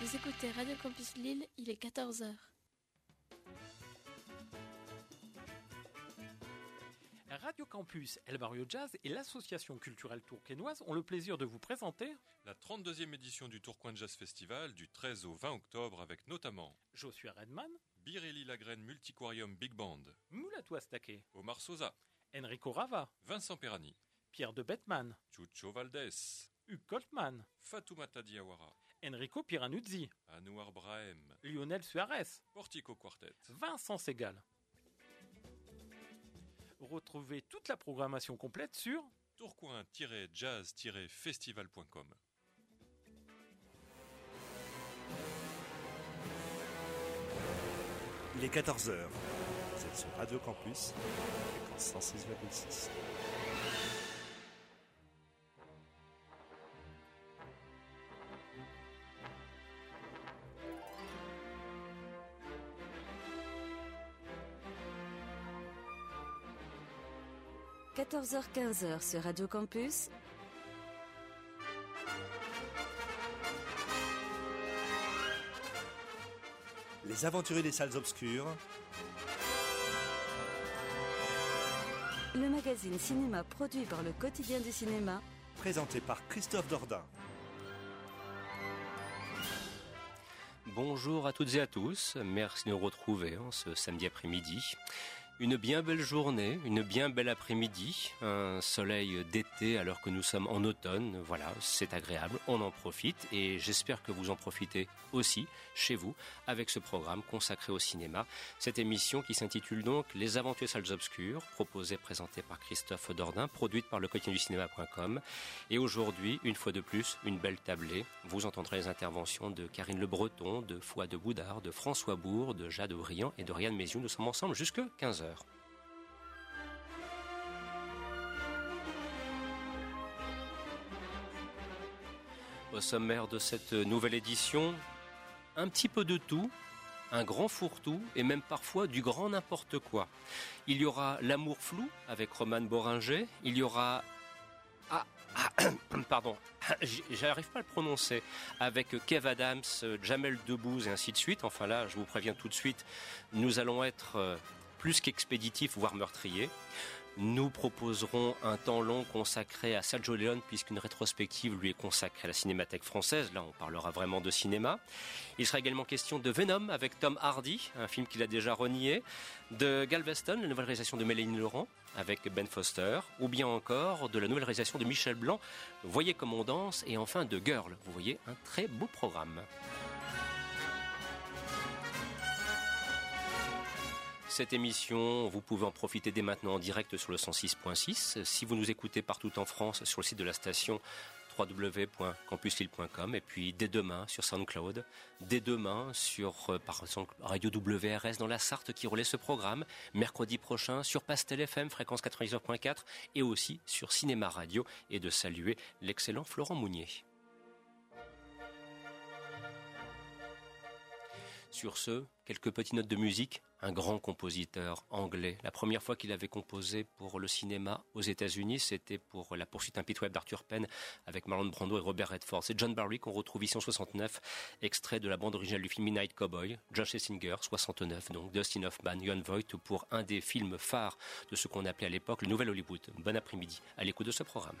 Vous écoutez Radio Campus Lille, il est 14h. Radio Campus, El Barrio Jazz et l'association culturelle tourquenoise ont le plaisir de vous présenter la 32e édition du Tourcoing Jazz Festival du 13 au 20 octobre avec notamment Joshua Redman, Birelli Lagraine Multiquarium Big Band, Moulatou Astaké, Omar Sosa, Enrico Rava, Vincent Perani, Pierre de Bettman, Chucho Valdés, Hugues Coltman, Fatoumata Diawara, Enrico Piranuzzi, Anouar Brahem, Lionel Suarez, Portico Quartet, Vincent Segal. Retrouvez toute la programmation complète sur tourcoing-jazz-festival.com. Il est 14h. Vous êtes sur Radio Campus, fréquence 106,6. – 14h-15h sur Radio Campus, Les aventuriers des salles obscures, le magazine cinéma produit par le quotidien du cinéma, présenté par Christophe Dordain. Bonjour à toutes et à tous, merci de nous retrouver en ce samedi après-midi. Une bien belle journée, une bien belle après-midi, un soleil d'été alors que nous sommes en automne. Voilà, c'est agréable, on en profite et j'espère que vous en profitez aussi chez vous avec ce programme consacré au cinéma. Cette émission qui s'intitule donc Les Aventures Salles Obscures, proposée, présentée par Christophe Dordain, produite par le quotidien du cinéma.com. Et aujourd'hui, une fois de plus, une belle tablée. Vous entendrez les interventions de Karine Le Breton, de Foi de Boudard, de François Bourg, de Jade Briand et de Rianne Méziou. Nous sommes ensemble jusque 15h. Au sommaire de cette nouvelle édition, un petit peu de tout, un grand fourre-tout et même parfois du grand n'importe quoi. Il y aura L'amour flou avec Roman Boringer, il y aura ah, pardon, j'arrive pas à le prononcer, avec Kev Adams, Jamel Debbouze et ainsi de suite. Enfin là, je vous préviens tout de suite, nous allons être plus qu'expéditifs, voire meurtriers. Nous proposerons un temps long consacré à Sergio Leone puisqu'une rétrospective lui est consacrée à la cinémathèque française. Là, on parlera vraiment de cinéma. Il sera également question de Venom avec Tom Hardy, un film qu'il a déjà renié, de Galveston, la nouvelle réalisation de Mélanie Laurent avec Ben Foster, ou bien encore de la nouvelle réalisation de Michel Blanc, Voyez comme on danse, et enfin de Girl. Vous voyez, un très beau programme. Cette émission, vous pouvez en profiter dès maintenant en direct sur le 106.6. Si vous nous écoutez partout en France, sur le site de la station www.campuslille.com et puis dès demain sur SoundCloud, dès demain sur exemple Radio WRS dans la Sarthe qui relaie ce programme, mercredi prochain sur Pastel FM fréquence 99.4 et aussi sur Cinéma Radio et de saluer l'excellent Florent Mounier. Sur ce, quelques petites notes de musique. Un grand compositeur anglais. La première fois qu'il avait composé pour le cinéma aux États-Unis, c'était pour La poursuite impitoyable d'Arthur Penn avec Marlon Brando et Robert Redford. C'est John Barry qu'on retrouve ici en 69, extrait de la bande originale du film Midnight Cowboy. Josh Singer, 69, donc Dustin Hoffman, Jon Voight pour un des films phares de ce qu'on appelait à l'époque le Nouvel Hollywood. Bon après-midi à l'écoute de ce programme.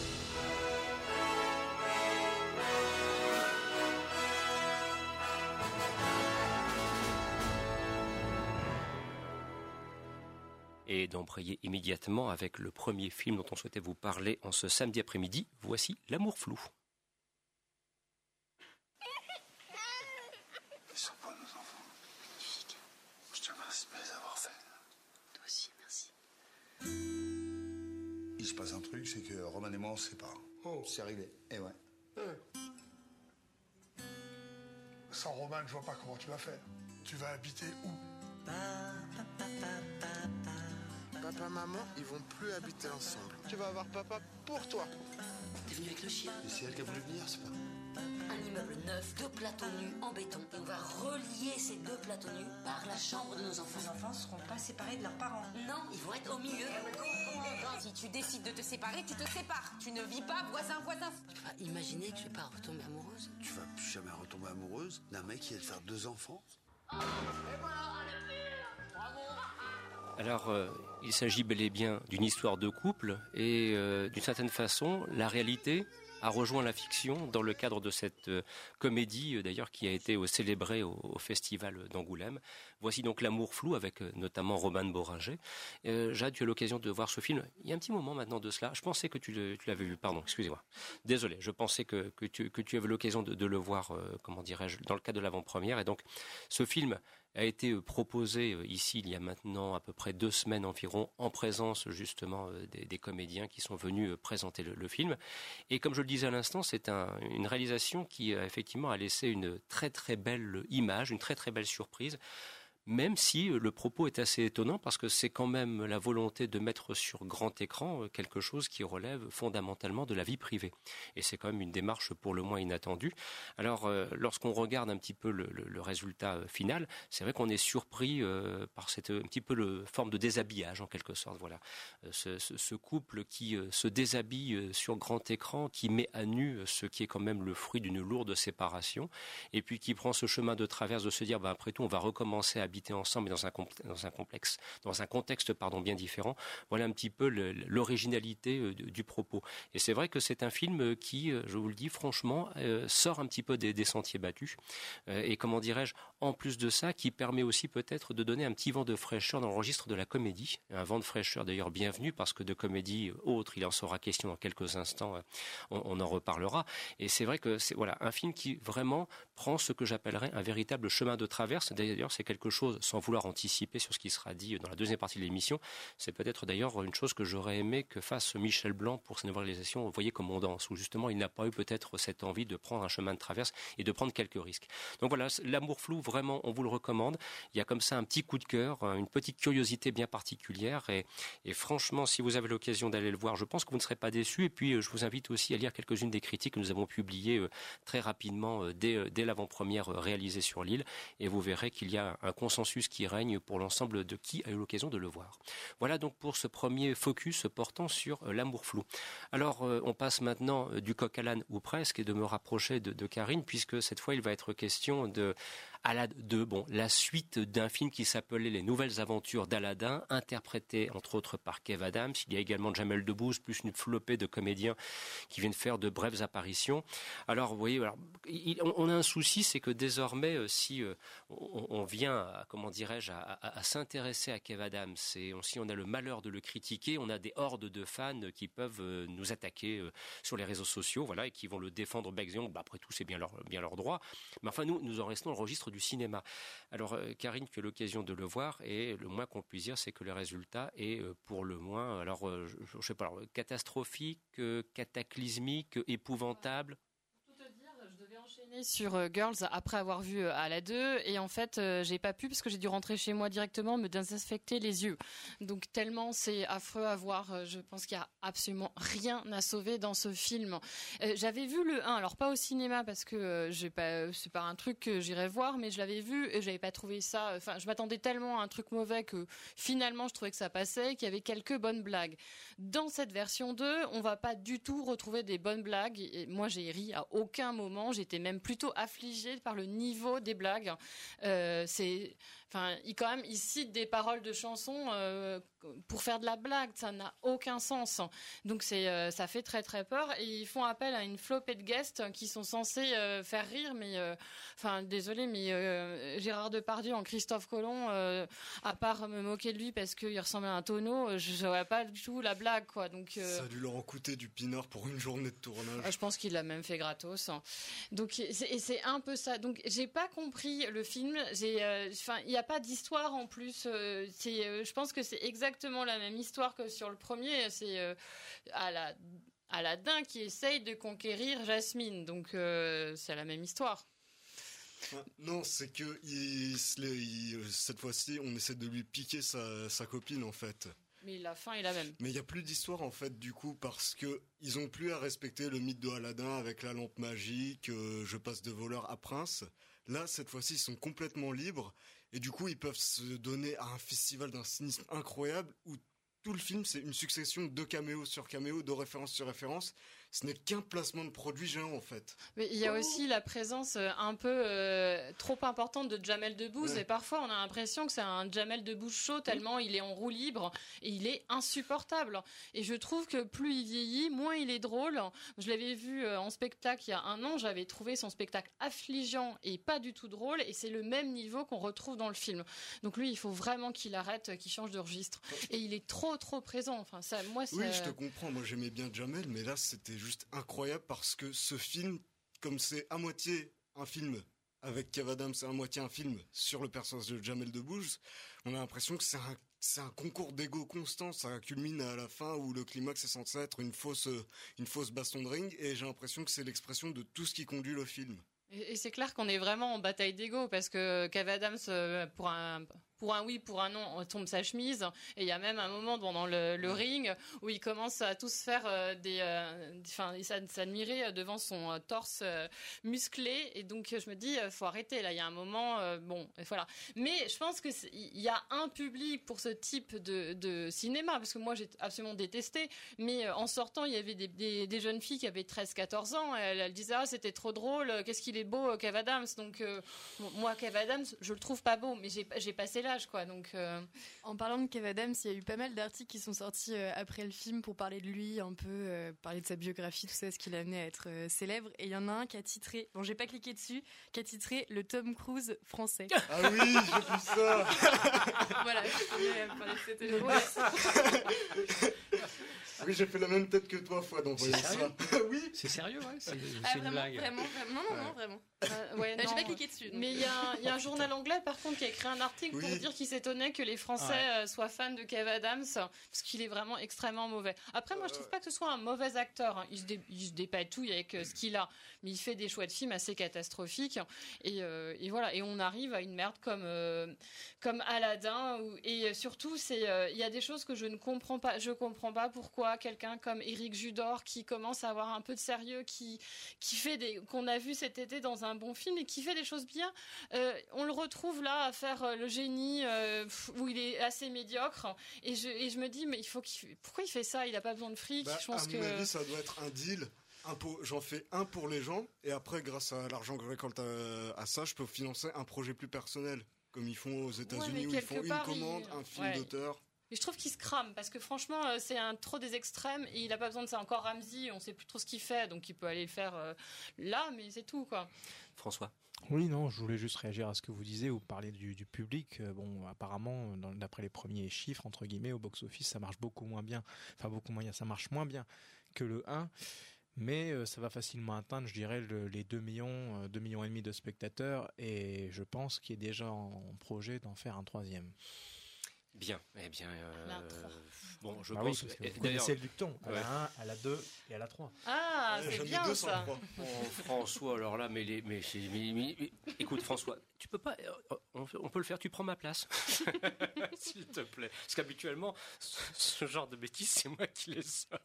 Et d'embrayer immédiatement avec le premier film dont on souhaitait vous parler en ce samedi après-midi. Voici L'amour flou. Ils sont pas nos enfants. Je te remercie de les avoir faits. Toi aussi, merci. Il se passe un truc, c'est que Roman et moi on se sépare. Oh, c'est réglé. Eh ouais. Sans Roman, je vois pas comment tu vas faire. Tu vas habiter où? Papa, maman, ils vont plus habiter ensemble. Tu vas avoir papa pour toi. T'es venu avec le chien Et c'est elle qui a voulu venir, c'est pas. Un immeuble neuf, deux plateaux nus en béton. Et on va relier ces deux plateaux nus par la chambre de nos enfants. Les enfants seront pas séparés de leurs parents. Non, ils vont être au milieu. Si tu décides de te séparer, tu te sépares. Tu ne vis pas voisin-voisin. Tu peux pas imaginer que je vais pas retomber amoureuse Tu vas plus jamais retomber amoureuse d'un mec qui va te faire deux enfants Alors, euh, il s'agit bel et bien d'une histoire de couple et euh, d'une certaine façon, la réalité a rejoint la fiction dans le cadre de cette euh, comédie, d'ailleurs, qui a été célébrée au, festival d'Angoulême. Voici donc L'amour flou avec notamment Roman Boringer. Euh, Jade, tu as l'occasion de voir ce film il y a un petit moment maintenant de cela. Je pensais que tu l'avais vu, pardon, excusez-moi. Désolé, je pensais que, tu, avais l'occasion de, de le voir, comment dirais-je, dans le cadre de l'avant-première. Et donc, ce film a été euh, proposé euh, ici il y a maintenant à peu près deux semaines environ en présence justement euh, des, comédiens qui sont venus présenter le, film. Et comme je le disais à l'instant, c'est un- une réalisation qui effectivement a laissé une très très belle image, une très très belle surprise. Même si euh, le propos est assez étonnant parce que c'est quand même la volonté de mettre sur grand écran euh, quelque chose qui relève fondamentalement de la vie privée. Et c'est quand même une démarche pour le moins inattendue. Alors, euh, lorsqu'on regarde un petit peu le, résultat final, c'est vrai qu'on est surpris par cette un petit peu le forme de déshabillage en quelque sorte. Voilà, ce, couple qui se déshabille sur grand écran, qui met à nu ce qui est quand même le fruit d'une lourde séparation, et puis qui prend ce chemin de traverse de se dire, bah, après tout, on va recommencer à habiter ensemble, mais dans un, dans un complexe, dans un contexte pardon bien différent. Voilà un petit peu l'originalité euh, du, propos. Et c'est vrai que c'est un film euh, qui, euh, je vous le dis franchement, sort un petit peu des, sentiers battus. Et comment dirais-je, en plus de ça, qui permet aussi peut-être de donner un petit vent de fraîcheur dans le registre de la comédie. Un vent de fraîcheur d'ailleurs bienvenu parce que de comédie autre, il en sera question dans quelques instants. euh, On, en reparlera. Et c'est vrai que c'est voilà un film qui vraiment prend ce que j'appellerais un véritable chemin de traverse. D'ailleurs, c'est quelque chose, sans vouloir anticiper sur ce qui sera dit dans la deuxième partie de l'émission, c'est peut-être d'ailleurs une chose que j'aurais aimé que fasse Michel Blanc pour sa nouvelle réalisation, Vous voyez comme on danse, où justement il n'a pas eu peut-être cette envie de prendre un chemin de traverse et de prendre quelques risques. Donc voilà, l'amour flou, vraiment, on vous le recommande. Il y a comme ça un petit coup de cœur, une petite curiosité bien particulière. Et, franchement, si vous avez l'occasion d'aller le voir, je pense que vous ne serez pas déçus. Et puis, euh, je vous invite aussi à lire quelques-unes des critiques que nous avons publiées euh, très rapidement euh, dès, l'avant-première réalisée sur l'île. Et vous verrez qu'il y a un consensus qui règne pour l'ensemble de qui a eu l'occasion de le voir. Voilà donc pour ce premier focus portant sur l'amour flou. Alors, on passe maintenant du coq à l'âne ou presque et de me rapprocher de, de Karine, puisque cette fois, il va être question de Alad 2, bon, la suite d'un film qui s'appelait Les Nouvelles Aventures d'Aladin, interprété entre autres par Kev Adams. Il y a également Jamel Debbouze, plus une flopée de comédiens qui viennent faire de brèves apparitions. Alors, vous voyez, on, a un souci, c'est que désormais, euh, si euh, on, vient, comment dirais-je, à, s'intéresser à Kev Adams, et si on a le malheur de le critiquer, on a des hordes de fans qui peuvent euh, nous attaquer sur les réseaux sociaux, voilà, et qui vont le défendre bec. Bah, après tout, c'est bien leur, bien leur droit. Mais enfin, nous, nous en restons au registre du cinéma. Alors, euh, Karine, tu as l'occasion de le voir, et le moins qu'on puisse dire, c'est que le résultat est euh, pour le moins, alors, euh, je, sais pas, catastrophique, cataclysmique, épouvantable? Sur euh, Girls après avoir vu à la 2 et en fait euh, j'ai pas pu parce que j'ai dû rentrer chez moi directement me désinfecter les yeux. Donc tellement c'est affreux à voir, euh, je pense qu'il y a absolument rien à sauver dans ce film. J'avais vu le 1, alors pas au cinéma parce que j'ai pas c'est pas un truc que j'irais voir mais je l'avais vu et j'avais pas trouvé ça enfin je m'attendais tellement à un truc mauvais que finalement je trouvais que ça passait, qu'il y avait quelques bonnes blagues. Dans cette version 2, on va pas du tout retrouver des bonnes blagues et moi j'ai ri à aucun moment, j'étais même plutôt affligée par le niveau des blagues. Euh, enfin il quand même il cite des paroles de chansons euh, pour faire de la blague, ça n'a aucun sens. Donc c'est euh, ça fait très très peur et ils font appel à une flopée de guests qui sont censés euh, faire rire mais enfin désolé mais Gérard Depardieu en Christophe Colomb à part me moquer de lui parce qu'il ressemble à un tonneau, je, vois pas du tout la blague quoi. Donc Ça a dû leur en coûter du pinard pour une journée de tournage. ah, Je pense qu'il l'a même fait gratos. hein. Donc c'est- et c'est un peu ça. Donc j'ai pas compris le film. J'ai, enfin, il n'y a pas d'histoire en plus. euh, c'est, euh, je pense que c'est exactement la même histoire que sur le premier. C'est euh, à la Aladdin qui essaye de conquérir Jasmine. Donc euh, c'est la même histoire. Non, c'est que il il- cette fois-ci, on essaie de lui piquer sa, sa copine en fait. Mais la fin est la même. Mais il y a plus d'histoire en fait du coup parce que ils ont plus à respecter le mythe de Aladdin avec la lampe magique, euh, je passe de voleur à prince. Là, cette fois-ci, ils sont complètement libres et du coup, ils peuvent se donner à un festival d'un cynisme incroyable où tout le film, c'est une succession de caméos sur caméos, de références sur références. Ce n'est qu'un placement de produit géant en fait. Mais il y a aussi la présence euh, un peu euh, trop importante de Jamel Debbouze Ouais. et parfois on a l'impression que c'est un Jamel Debbouze chaud tellement il est en roue libre et il est insupportable. Et je trouve que plus il vieillit, moins il est drôle. Je l'avais vu euh, en spectacle il y a un an, j'avais trouvé son spectacle affligeant et pas du tout drôle et c'est le même niveau qu'on retrouve dans le film. Donc lui, il faut vraiment qu'il arrête, qu'il change de registre. Et il est trop trop présent. Enfin ça, moi. Oui, je te comprends. Moi, j'aimais bien Jamel, mais là, c'était juste incroyable parce que ce film, comme c'est à moitié un film avec Kev Adams, c'est à moitié un film sur le personnage de Jamel Debbouze, on a l'impression que c'est un concours d'ego constant, ça culmine à la fin où le climax est censé être une fausse, une fausse baston de ring, et j'ai l'impression que c'est l'expression de tout ce qui conduit le film. Et, et c'est clair qu'on est vraiment en bataille d'ego parce que Kev Adams, euh, pour un, pour un oui, pour un non, on tombe sa chemise. Et il y a même un moment dans le, le ring où il commence à tous faire euh, des, euh, enfin, et s'ad- s'admirer devant son euh, torse euh, musclé. Et donc je me dis, euh, faut arrêter là. Il y a un moment, euh, bon, et voilà. Mais je pense que il y a un public pour ce type de, de cinéma parce que moi j'ai absolument détesté. Mais euh, en sortant, il y avait des, des, des jeunes filles qui avaient 13-14 ans. Et elles, elles disaient ah c'était trop drôle. euh, Qu'est-ce qu'il est beau, euh, Kev Adams. Donc euh, moi Kev Adams, je le trouve pas beau, mais j'ai passé quoi. Donc euh, En parlant de Kev Adams, il y a eu pas mal d'articles qui sont sortis euh, après le film pour parler de lui, un peu euh, parler de sa biographie, tout ça, ce qui l'a amené à être euh, célèbre. Et il y en a un qui a titré, bon, j'ai pas cliqué dessus, qui a titré le Tom Cruise français. Ah oui, j'ai vu ça. voilà, je voulais parler de cette élément. Oui, j'ai fait la même tête que toi, fois d'envoyer C'est ça. sérieux oui. C'est sérieux, ouais C'est Ah, une vraiment, blague. vraiment, vraiment, non, non, non, vraiment. Euh, ouais, J'ai non, pas cliqué dessus. donc. Mais il y, a un- il y a un journal anglais, par contre, qui a écrit un article Oui. pour dire qu'il s'étonnait que les Français Ouais. euh, soient fans de Kev Adams, parce qu'il est vraiment extrêmement mauvais. Après, moi, je trouve pas que ce soit un mauvais acteur. hein. Il se, dé- il se dépatouille avec euh, ce qu'il a, mais il fait des choix de films assez catastrophiques. Et, euh, et voilà. Et on arrive à une merde comme euh, comme Aladdin. où- et surtout, c'est euh, il y a des choses que je ne comprends pas. Je comprends pas pourquoi quelqu'un comme Éric Judor, qui commence à avoir un peu de sérieux, qui qui fait des qu'on a vu cet été dans un bon film et qui fait des choses bien. Euh, on le retrouve là à faire euh, le génie euh, où il est assez médiocre et je et je me dis mais il faut qu'il pourquoi il fait ça? Il a pas besoin de fric. Bah, je pense à que mon avis, ça doit être un deal. Un pour- J'en fais un pour les gens, et après, grâce à l'argent que je récolte à, à ça, je peux financer un projet plus personnel, comme ils font aux États-Unis, où ils font une commande, il- un film ouais. d'auteur. Mais je trouve qu'il se crame parce que franchement, euh, c'est un trop des extrêmes et il a pas besoin de ça. Encore Ramsey, on sait plus trop ce qu'il fait, donc il peut aller le faire euh, là, mais c'est tout quoi. François. Oui, non, je voulais juste réagir à ce que vous disiez. Vous parlez du, public. Euh, Bon, apparemment, d'après les premiers chiffres, entre guillemets, au box-office, ça marche beaucoup moins bien. Enfin, beaucoup moins bien. Ça marche moins bien que le 1. Mais euh, ça va facilement atteindre, je dirais, le- les 2 millions, euh, 2 millions et demi de spectateurs. Et je pense qu'il est déjà en projet d'en faire un troisième. Bien, eh bien. Euh, bon, je bah pense. Oui, vous connaissez le dicton. À la 1, à la 2 et à la 3. Ah, c'est bien ça. Oh, François, alors là, mais, les, mais, mais, mais, écoute, François, tu peux pas. euh, On, on, peut le faire, tu prends ma place. S'il te plaît. Parce qu'habituellement, ce, ce, genre de bêtises, c'est moi qui les sors.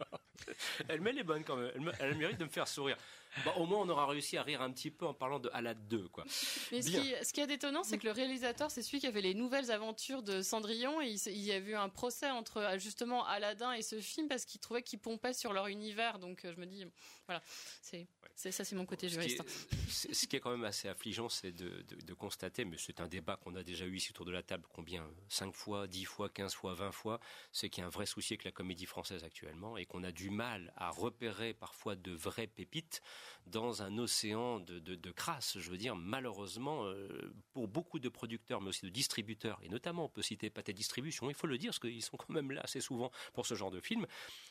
Elle met les bonnes quand même. Elle, me, elle mérite de me faire sourire. Bon, au moins, on aura réussi à rire un petit peu en parlant de à la 2, quoi. Mais ce qui, ce qui, est étonnant, c'est que le réalisateur, c'est celui qui a fait les nouvelles aventures de Cendrillon. Et il, il y a eu un procès entre justement Aladdin et ce film parce qu'il trouvait qu'ils pompaient sur leur univers. Donc je me dis, voilà, c'est ouais. ça, c'est mon côté juriste. Ce qui, est, ce qui est quand même assez affligeant, c'est de, de, de, constater, mais c'est un débat qu'on a déjà eu ici autour de la table, combien 5 fois, 10 fois, 15 fois, 20 fois, c'est qu'il y a un vrai souci avec la comédie française actuellement et qu'on a du mal à repérer parfois de vraies pépites dans un océan de, de, de crasse. Je veux dire, malheureusement, euh, pour beaucoup de producteurs, mais aussi de distributeurs, et notamment on peut citer Pathé Distribution, il faut le dire, parce qu'ils sont quand même là assez souvent pour ce genre de film,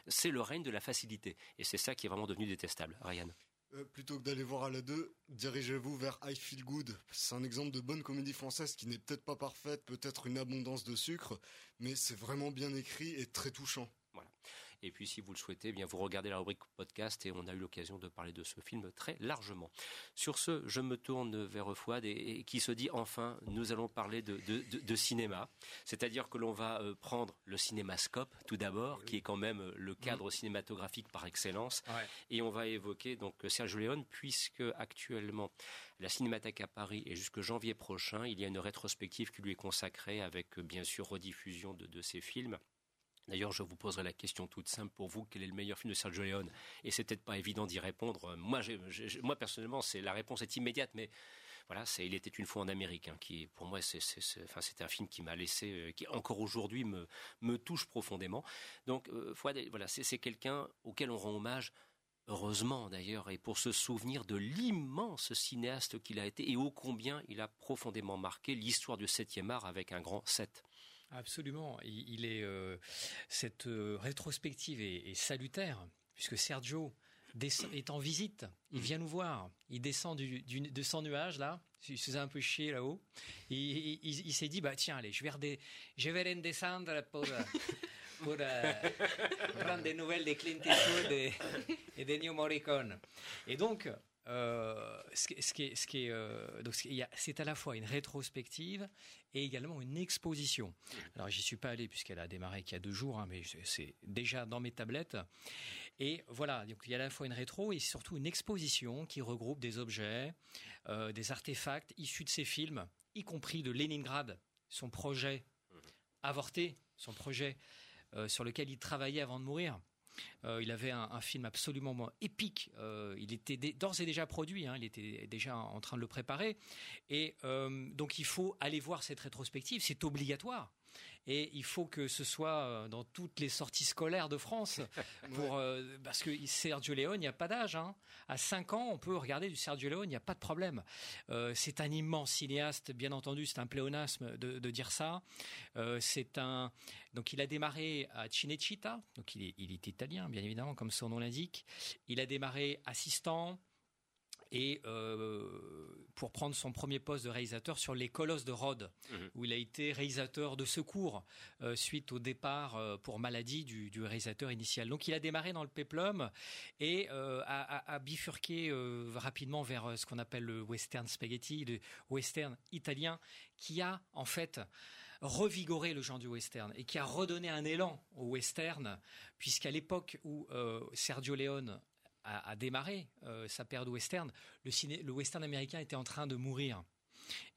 c'est le règne de la facilité. Et c'est ça qui est vraiment devenu détestable. Ryan euh, plutôt que d'aller voir à la 2, dirigez-vous vers I Feel Good. C'est un exemple de bonne comédie française qui n'est peut-être pas parfaite, peut-être une abondance de sucre, mais c'est vraiment bien écrit et très touchant. Voilà. Et puis, si vous le souhaitez, eh bien vous regardez la rubrique podcast et on a eu l'occasion de parler de ce film très largement. Sur ce, je me tourne vers Fouad et, et qui se dit enfin, nous allons parler de, de, de, de cinéma. C'est-à-dire que l'on va euh, prendre le cinémascope tout d'abord, qui est quand même le cadre mmh. cinématographique par excellence, ouais. et on va évoquer donc Sergio Leone, puisque actuellement la Cinémathèque à Paris et jusque janvier prochain, il y a une rétrospective qui lui est consacrée avec bien sûr rediffusion de, de ses films. D'ailleurs, je vous poserai la question toute simple pour vous quel est le meilleur film de Sergio Leone? Et c'est peut-être pas évident d'y répondre. Moi, moi personnellement, c'est la réponse est immédiate, mais voilà, c'est Il était une fois en Amérique, hein, qui pour moi, c'est, un film qui m'a laissé, euh, qui encore aujourd'hui me, touche profondément. Donc, euh, voilà, c'est, c'est quelqu'un auquel on rend hommage. Heureusement d'ailleurs, et pour se souvenir de l'immense cinéaste qu'il a été et ô combien il a profondément marqué l'histoire du 7e art avec un grand 7. Absolument. Il, est euh, cette euh, rétrospective est, salutaire puisque Sergio est en visite. Il vient nous voir. Il descend de son nuage là. Il se faisait un peu chier là-haut. Il, s'est dit bah tiens allez je vais rede, je vais redescendre pour pour euh, prendre des nouvelles de Clint Eastwood et, et de New Morricone. Et donc c'est à la fois une rétrospective et également une exposition. Alors j'y suis pas allé puisqu'elle a démarré qu'il y a deux jours, hein, mais c'est déjà dans mes tablettes. Et voilà, donc il y a à la fois une rétro et surtout une exposition qui regroupe des objets, euh, des artefacts issus de ces films, y compris de Leningrad, son projet avorté, son projet euh, sur lequel il travaillait avant de mourir. Euh, il avait un, film absolument épique. Euh, il était d'ores et déjà produit. Hein, il était déjà en train de le préparer. Et euh, donc il faut aller voir cette rétrospective. C'est obligatoire. Et il faut que ce soit euh, dans toutes les sorties scolaires de France, pour, ouais. euh, parce que Sergio Leone, il n'y a pas d'âge. Hein. À 5 ans, on peut regarder du Sergio Leone, il n'y a pas de problème. Euh, c'est un immense cinéaste, bien entendu, c'est un pléonasme de, de dire ça. Euh, c'est un, donc il a démarré à Cinecittà, donc il est, il est italien, bien évidemment, comme son nom l'indique. Il a démarré assistant et euh, pour prendre son premier poste de réalisateur sur Les Colosses de Rhodes, mmh. où il a été réalisateur de secours euh, suite au départ euh, pour maladie du, du, réalisateur initial. Donc il a démarré dans le péplum et a, a, a, bifurqué rapidement vers ce qu'on appelle le western spaghetti, le western italien, qui a en fait revigoré le genre du western et qui a redonné un élan au western, puisqu'à l'époque où Sergio Leone a, a démarré euh, sa période western, le, le western américain était en train de mourir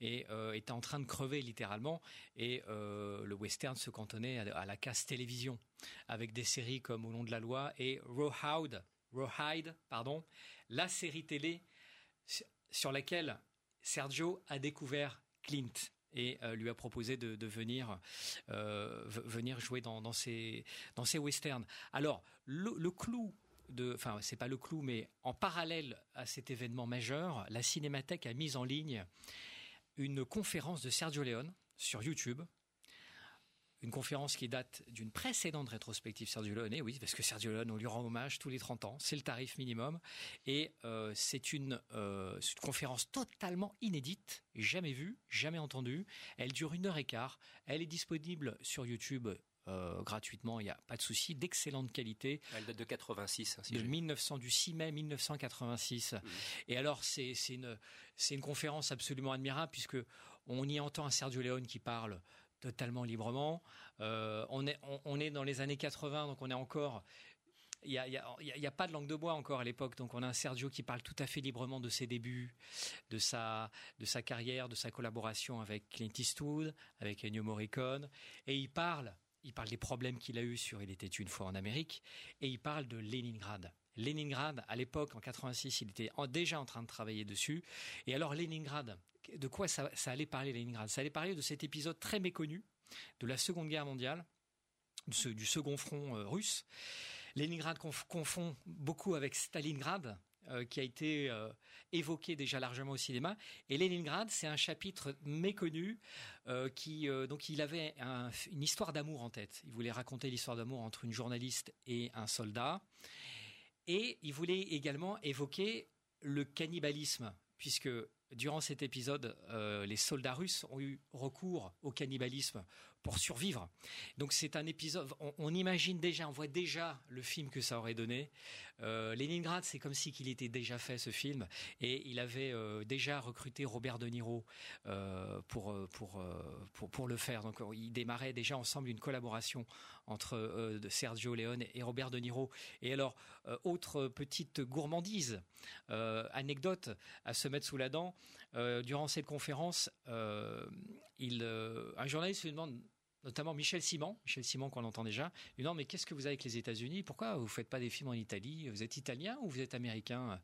et euh, était en train de crever littéralement et euh, le western se cantonnait à, la casse télévision avec des séries comme Au nom de la loi et Rawhide, Rawhide pardon, la série télé sur laquelle Sergio a découvert Clint et lui a proposé de, venir jouer dans, dans westerns. Alors le clou de, enfin c'est pas le clou, mais en parallèle à cet événement majeur, la Cinémathèque a mis en ligne une conférence de Sergio Leone sur YouTube. Une conférence qui date d'une précédente rétrospective Sergio Leone, oui, parce que Sergio Leone, on lui rend hommage tous les 30 ans, c'est le tarif minimum, et euh, c'est une, euh, une conférence totalement inédite, jamais vue, jamais entendue, elle dure une heure et quart, elle est disponible sur YouTube euh, gratuitement, il n'y a pas de souci, d'excellente qualité. Elle date de 86. hein, si de j'ai- 1900, du 6 mai 1986. Et alors, c'est une, conférence absolument admirable puisque on y entend un Sergio Leone qui parle totalement librement. Euh, on, est, on, on est dans les années 80, donc on est encore... Il n'y a pas de langue de bois encore à l'époque, donc on a un Sergio qui parle tout à fait librement de ses débuts, de sa, de sa carrière, de sa collaboration avec Clint Eastwood, avec Ennio Morricone, et il parle, il parle des problèmes qu'il a eus sur Il était une fois en Amérique, et il parle de Leningrad. Leningrad, à l'époque, en 86, il était déjà en train de travailler dessus. Et alors, Leningrad, de quoi ça, ça allait parler, Leningrad Ça allait parler de cet épisode très méconnu de la Seconde Guerre mondiale, du second front euh, russe. Leningrad conf- confond beaucoup avec Stalingrad, euh, qui a été euh, évoqué déjà largement au cinéma. Et Leningrad, c'est un chapitre méconnu euh, donc il avait un- une histoire d'amour en tête. Il voulait raconter l'histoire d'amour entre une journaliste et un soldat. Et il voulait également évoquer le cannibalisme, puisque durant cet épisode, les soldats russes ont eu recours au cannibalisme pour survivre. Donc c'est un épisode, on imagine déjà, on voit déjà le film que ça aurait donné. Euh, Leningrad, c'est comme si qu'il était déjà fait ce film, et il avait euh, déjà recruté Robert De Niro euh, pour, pour, pour, le faire. Donc ils démarraient déjà ensemble une collaboration entre Sergio Leone et Robert De Niro. Et alors, autre petite gourmandise, anecdote à se mettre sous la dent, durant cette conférence, il, un journaliste lui demande notamment Michel Simon, Michel Simon qu'on entend déjà, lui demande mais qu'est-ce que vous avez avec les États-Unis? Pourquoi vous faites pas des films en Italie? Vous êtes italien ou vous êtes américain?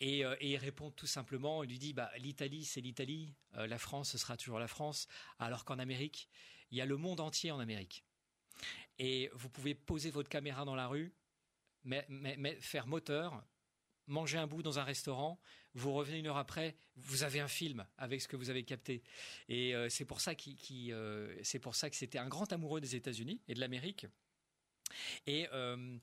Et, euh, et il répond tout simplement, il lui dit bah l'Italie c'est l'Italie, euh, la France ce sera toujours la France, alors qu'en Amérique il y a le monde entier en Amérique. Et vous pouvez poser votre caméra dans la rue, mais faire moteur, manger un bout dans un restaurant, vous revenez une heure après, vous avez un film avec ce que vous avez capté. Et euh, c'est pour ça euh, c'est pour ça que c'était un grand amoureux des États-Unis et de l'Amérique. Et euh,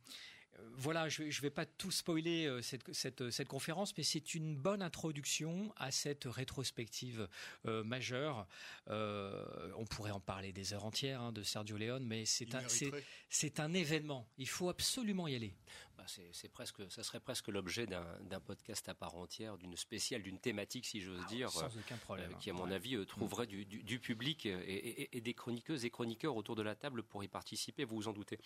voilà, je ne vais pas tout spoiler cette, cette, cette conférence, mais c'est une bonne introduction à cette rétrospective euh, majeure. Euh, on pourrait en parler des heures entières hein, de Sergio Leone, mais c'est un, c'est un événement. Il faut absolument y aller. Bah, c'est presque, ça serait presque l'objet d'un podcast à part entière, d'une spéciale, d'une thématique, si j'ose dire, sans euh, aucun problème. euh, qui, à mon Ouais. avis, euh, trouverait du, du- du public et, et- et des chroniqueuses et chroniqueurs autour de la table pour y participer, vous vous en doutez.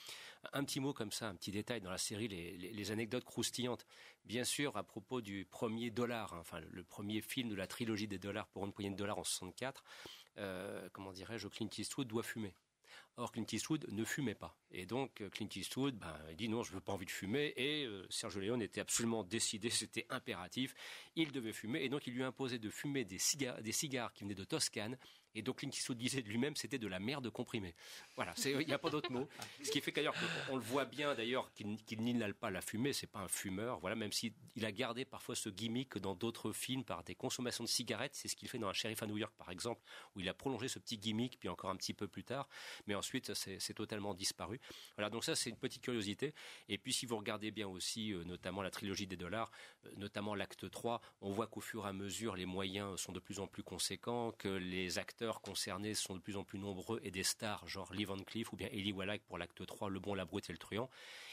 Un petit mot comme ça, un petit détail dans la série, les, les- les anecdotes croustillantes. Bien sûr, à propos du premier dollar, hein, enfin le, le premier film de la trilogie des dollars pour une poignée de dollars en 64, euh, comment dirais-je, Clint Eastwood doit fumer. Or, Clint Eastwood ne fumait pas. Et donc, euh, Clint Eastwood, ben, il dit non, je veux pas envie de fumer. Et euh, Sergio Leone était absolument décidé, c'était impératif. Il devait fumer. Et donc, il lui imposait de fumer des des cigares qui venaient de Toscane. Et donc, Clint Eastwood disait de lui-même, c'était de la merde comprimée. Voilà, il n'y a pas d'autre mot. Ce qui fait qu'ailleurs, on, le voit bien d'ailleurs qu'il qu'il n'inhale pas la fumée, c'est pas un fumeur. Voilà, même s'il il a gardé parfois ce gimmick dans d'autres films par des consommations de cigarettes. C'est ce qu'il fait dans Un shérif à New York, par exemple, où il a prolongé ce petit gimmick, puis encore un petit peu plus tard. Mais ensuite, c'est totalement disparu. Voilà, donc ça, c'est une petite curiosité. Et puis, si vous regardez bien aussi, euh, notamment la trilogie des dollars, euh, notamment l'acte 3, on voit qu'au fur et à mesure, les moyens sont de plus en plus conséquents, que les acteurs concernés sont de plus en plus nombreux et des stars, genre Lee Van Cleef ou bien Eli Wallach pour l'acte 3, Le Bon, la Brute et le Truand.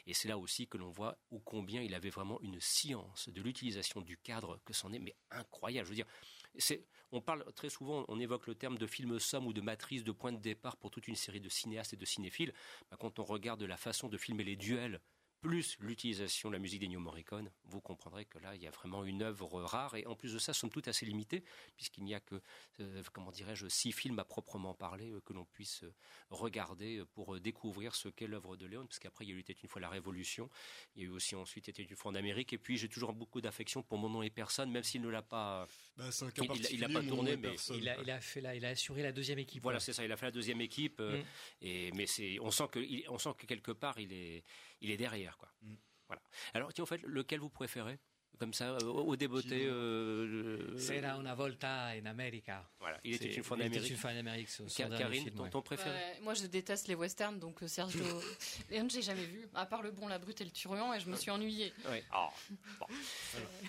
Et c'est là aussi que l'on voit ô combien il avait vraiment une science de l'utilisation du cadre que c'en est, mais incroyable. Je veux dire, c'est, on parle très souvent, on évoque le terme de film somme ou de matrice de point de départ pour toute une série de cinéastes et de cinéphiles. Bah, quand on regarde la façon de filmer les duels, plus l'utilisation de la musique d'Ennio Morricone, vous comprendrez que là, il y a vraiment une œuvre rare et en plus de ça, somme toute assez limitée, puisqu'il n'y a que, euh, comment dirais-je, six films à proprement parler euh, que l'on puisse euh, regarder pour euh, découvrir ce qu'est l'œuvre de Léon, parce qu'après, il y a eu peut-être une fois la Révolution, il y a eu aussi ensuite était une fois en Amérique, et puis j'ai toujours beaucoup d'affection pour Mon nom et personne, même s'il ne l'a pas, Bah, c'est un cas il, pas tourné, mais. Il a, il a fait là, il a assuré la deuxième équipe. voilà, c'est ça. Il a fait la deuxième équipe, euh, Mm. et mais c'est, on sent que, il- on sent que quelque part, il est, il est derrière, quoi. Mm. Voilà. Alors, tiens, en fait, lequel vous préférez? Comme ça, euh, au débeauté. Euh, Sera una volta in America. Voilà, il était une fois en il était Amérique. une fois en Amérique, son Car- Karine, film, ton, ouais. ton préféré? Moi, je déteste les westerns, donc euh, Sergio Leone, j'ai jamais vu, à part le bon, la brute et le truand, et je me suis ennuyée. Ouais. Oh, bon.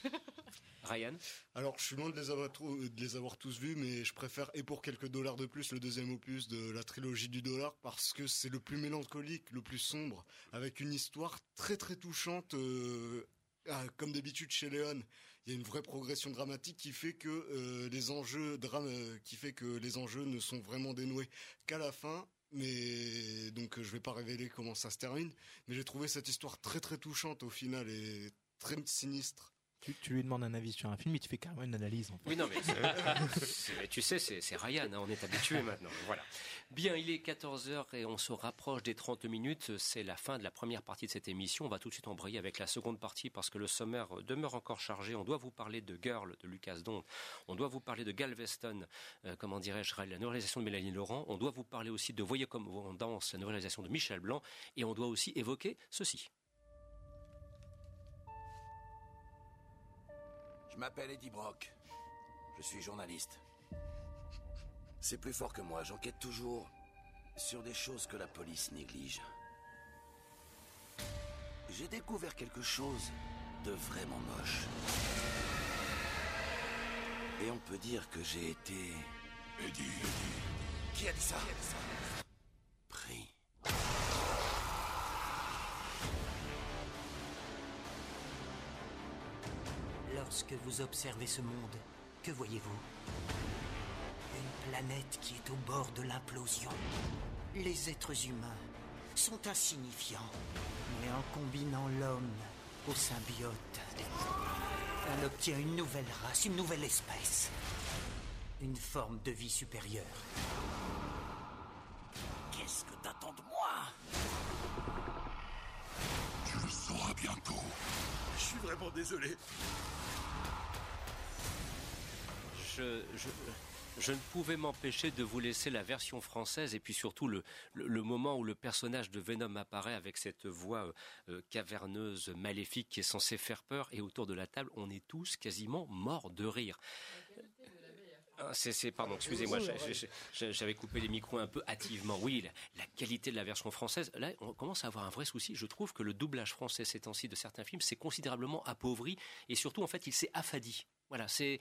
Ryan Alors, je suis loin de les, avoir tous vus, mais je préfère, et pour quelques dollars de plus, le deuxième opus de la trilogie du dollar, parce que c'est le plus mélancolique, le plus sombre, avec une histoire très très touchante, euh, ah, comme d'habitude chez Léon. Il y a une vraie progression dramatique qui fait que euh, les enjeux drame, euh, qui fait que les enjeux ne sont vraiment dénoués qu'à la fin. Mais donc, je vais pas révéler comment ça se termine, mais j'ai trouvé cette histoire très très touchante au final et très sinistre. Tu, lui demandes un avis sur un film, il te fait carrément une analyse. Oui, non, mais, tu sais, c'est Ryan, hein, on est habitué maintenant. Voilà. Bien, il est 14h et on se rapproche des 30 minutes. C'est la fin de la première partie de cette émission. On va tout de suite embrayer avec la seconde partie parce que le sommaire demeure encore chargé. On doit vous parler de Girl de Lucas Don. On doit vous parler de Galveston, euh, comment dirais-je, la nouvelle réalisation de Mélanie Laurent. On doit vous parler aussi de Voyez comme on danse, la nouvelle réalisation de Michel Blanc. Et on doit aussi évoquer ceci. Je m'appelle Eddie Brock. Je suis journaliste. C'est plus fort que moi, j'enquête toujours sur des choses que la police néglige. J'ai découvert quelque chose de vraiment moche. Et on peut dire que j'ai été... Eddie, Qui a dit ça? Pris. Lorsque vous observez ce monde, que voyez-vous? Une planète qui est au bord de l'implosion. Les êtres humains sont insignifiants, mais en combinant l'homme au symbiote, on obtient une nouvelle race, une nouvelle espèce. Une forme de vie supérieure. Qu'est-ce que t'attends de moi? Tu le sauras bientôt. Je suis vraiment désolé. Je, je, je ne pouvais m'empêcher de vous laisser la version française et puis surtout le, le, le moment où le personnage de Venom apparaît avec cette voix euh, caverneuse, maléfique qui est censée faire peur et autour de la table on est tous quasiment morts de rire. Ah, c'est, pardon, excusez-moi, j'avais coupé les micros un peu hâtivement. Oui, la, la qualité de la version française, là, on commence à avoir un vrai souci. Je trouve que le doublage français ces temps-ci de certains films s'est considérablement appauvri et surtout, en fait, il s'est affadi. Voilà, c'est,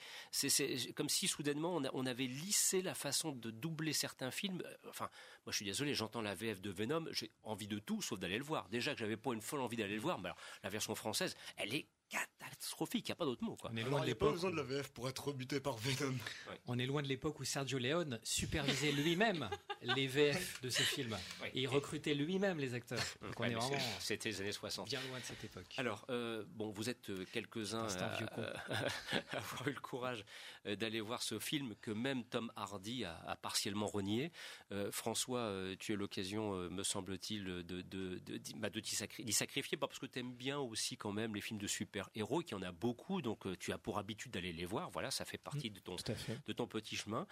comme si soudainement on avait lissé la façon de doubler certains films. Euh, Enfin, moi je suis désolé, j'entends la VF de Venom, j'ai envie de tout sauf d'aller le voir. Déjà que j'avais pas une folle envie d'aller le voir, mais alors la version française, elle est catastrophique, il n'y a pas d'autre mot. Quoi. On est Alors, loin de il n'y a pas l'époque. besoin de la VF pour être rebuté par Venom. On est loin de l'époque où Sergio Leone supervisait lui-même les VF de ses films. Et il recrutait lui-même les acteurs. Donc on est vraiment c'est- C'était les années 60. bien loin de cette époque. Alors, euh, bon, vous êtes euh, quelques-uns à, avoir eu le courage euh, d'aller voir ce film que même Tom Hardy a, a partiellement renié. Euh, François, euh, tu as l'occasion, euh, me semble-t-il, de, de, de, d'y- bah, de t'y sacri- d'y sacrifier, parce que tu aimes bien aussi quand même les films de super-héros, qu'il y en a beaucoup, donc euh, tu as pour habitude d'aller les voir. Voilà, ça fait partie de ton, de ton petit chemin.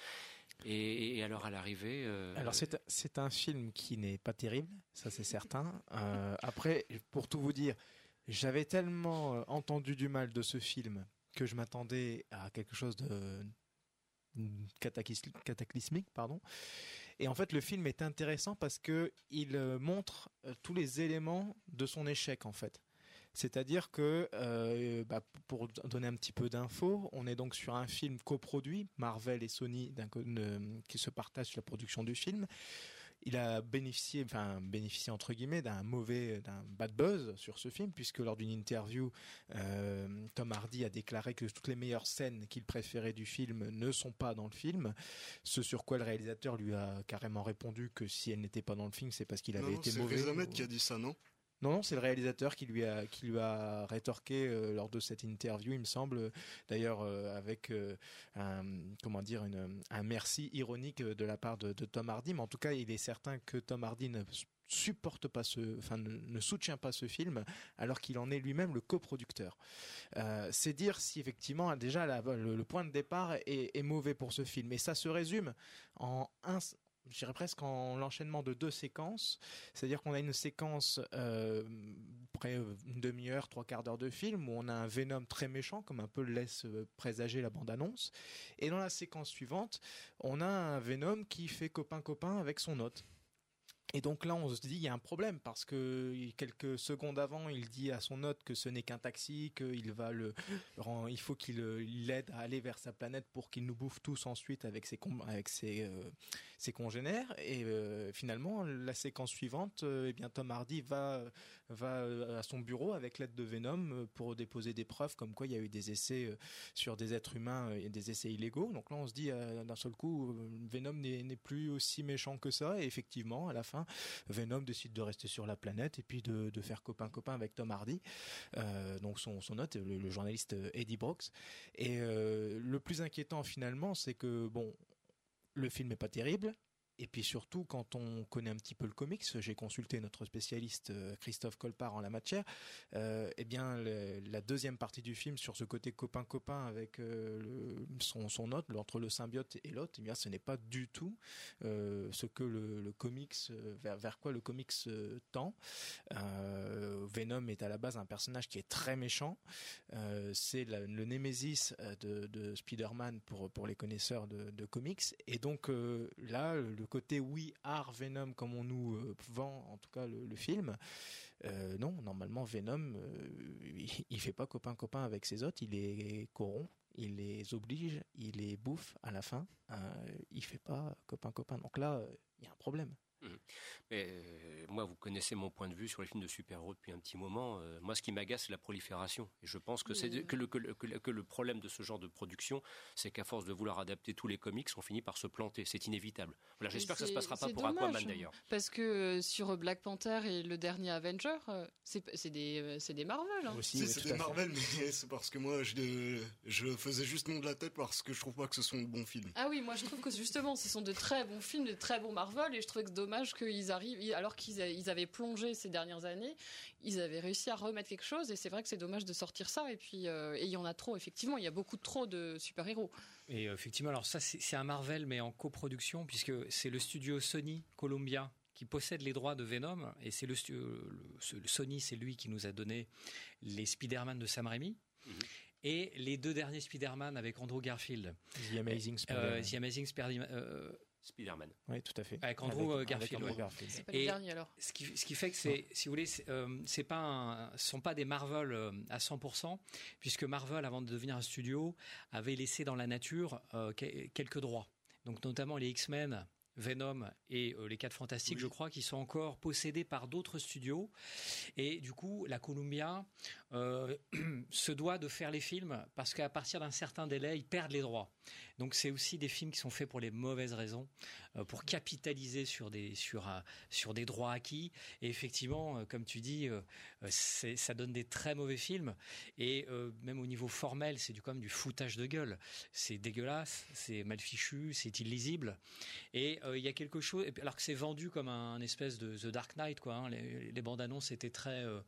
Et, et alors à l'arrivée... euh, Alors c'est un film qui n'est pas terrible, ça c'est certain. Euh, après, pour tout vous dire, j'avais tellement euh, entendu du mal de ce film que je m'attendais à quelque chose de cataclys- cataclysmique, pardon. Et en fait, le film est intéressant parce que il euh, montre euh, tous les éléments de son échec en fait. C'est-à-dire que, euh, bah, pour donner un petit peu d'infos, on est donc sur un film coproduit, Marvel et Sony, qui se partagent la production du film. Il a bénéficié, enfin bénéficié entre guillemets d'un mauvais, d'un bad buzz sur ce film, puisque lors d'une interview, euh, Tom Hardy a déclaré que toutes les meilleures scènes qu'il préférait du film ne sont pas dans le film. Ce sur quoi le réalisateur lui a carrément répondu que si elles n'étaient pas dans le film, c'est parce qu'il avait Non, été c'est mauvais. Riz Ahmed qui a dit ça, non? Non, non, c'est le réalisateur qui lui a, lui a rétorqué euh, lors de cette interview, il me semble, d'ailleurs euh, avec euh, un, comment dire, merci ironique de la part de, Tom Hardy, mais en tout cas, il est certain que Tom Hardy ne supporte pas ce, enfin ne, soutient pas ce film, alors qu'il en est lui-même le coproducteur. C'est dire si effectivement déjà le point de départ est, est mauvais pour ce film, et ça se résume en un, je dirais presque en l'enchaînement de deux séquences. C'est-à-dire qu'on a une séquence euh, près une demi-heure, trois quarts d'heure de film où on a un Venom très méchant, comme un peu le laisse euh, présager la bande-annonce. Et dans la séquence suivante, on a un Venom qui fait copain-copain avec son hôte. Et donc là, on se dit, il y a un problème parce que quelques secondes avant, il dit à son hôte que ce n'est qu'un taxi, qu'il va le, il faut qu'il euh, l'aide à aller vers sa planète pour qu'il nous bouffe tous ensuite avec ses, avec ses, euh, ses congénères. Et euh, finalement, la séquence suivante, eh bien, Tom Hardy va, va à son bureau avec l'aide de Venom pour déposer des preuves comme quoi il y a eu des essais sur des êtres humains et des essais illégaux. Donc là, on se dit d'un seul coup, Venom n'est plus aussi méchant que ça. Et effectivement, à la fin, Venom décide de rester sur la planète et puis de, faire copain-copain avec Tom Hardy, euh, donc son, hôte, le, journaliste Eddie Brooks. Et euh, le plus inquiétant finalement, c'est que bon, le film est pas terrible. Et puis surtout, quand on connaît un petit peu le comics, j'ai consulté notre spécialiste euh, Christophe Colpart en la matière. Euh, eh bien, la deuxième partie du film sur ce côté copain-copain avec euh, son, son hôte, entre le symbiote et l'hôte, eh bien, ce n'est pas du tout euh, ce que le, comics, vers, vers quoi le comics tend. Venom est à la base un personnage qui est très méchant. C'est le némésis de, de Spider-Man pour, les connaisseurs de, de comics. Et donc là, le côté oui, art Venom, comme on nous euh, vend en tout cas le, le film, euh, non, normalement Venom, euh, il, fait pas copain-copain avec ses hôtes, il les corrompt. Il les oblige, il les bouffe à la fin. Euh, il fait pas copain-copain. Donc là, il y a un problème. Mhm. Mais euh, moi, vous connaissez mon point de vue sur les films de super-héros depuis un petit moment. Euh, moi, ce qui m'agace, c'est la prolifération. Et je pense que, c'est que, le, que, le, que le- que le problème de ce genre de production, c'est qu'à force de vouloir adapter tous les comics, on finit par se planter. C'est inévitable. Voilà, j'espère que ça se C'est- passera pas pour dommage, Aquaman d'ailleurs. Parce que euh, sur Black Panther et le dernier Avenger, euh, c'est c'est des, euh, c'est des Marvel. hein. si, c'est des Marvel, mais c'est parce que moi, je, je faisais juste nom de la tête parce que je trouve pas que ce sont de bons films. Ah oui, moi je trouve que justement, ce sont de très bons films, de très bons Marvel, et je trouvais que c'est dommage qu'ils arrivent, alors qu'ils ils avaient plongé ces dernières années, ils avaient réussi à remettre quelque chose, et c'est vrai que c'est dommage de sortir ça, et puis euh, et il y en a trop, effectivement, il y a beaucoup trop de super-héros. Et euh, effectivement, alors ça, c'est un Marvel, mais en coproduction, puisque c'est le studio Sony Columbia qui possède les droits de Venom, et c'est le, le- le Sony, c'est lui qui nous a donné les Spider-Man de Sam Raimi. Et les deux derniers Spider-Man avec Andrew Garfield. The Amazing Euh, Spider-Man. The Amazing Spider- euh, Spider-Man. Oui, tout à fait. Avec Andrew Avec- avec Garfield. Andrew ouais. Garfield. C'est pas le dernier, alors. Ce qui, ce qui fait que c'est, si vous voulez, c'est, euh, c'est pas, un- ce sont pas des Marvel euh, à 100%, puisque Marvel, avant de devenir un studio, avait laissé dans la nature euh, que- quelques droits. Donc notamment les X-Men. Venom et euh, les Quatre Fantastiques, je crois, qui sont encore possédés par d'autres studios. Et du coup, la Columbia euh, se doit de faire les films parce qu'à partir d'un certain délai, ils perdent les droits. Donc c'est aussi des films qui sont faits pour les mauvaises raisons, euh, pour capitaliser sur des un- sur des droits acquis. Et effectivement, euh, comme tu dis, euh, euh, ça donne des très mauvais films. Et euh, même au niveau formel, c'est du comme du foutage de gueule. C'est dégueulasse, c'est mal fichu, c'est illisible. Et euh, il y a quelque chose, alors que c'est vendu comme un, espèce de The Dark Knight, quoi. hein. Les, bandes annonces étaient très euh,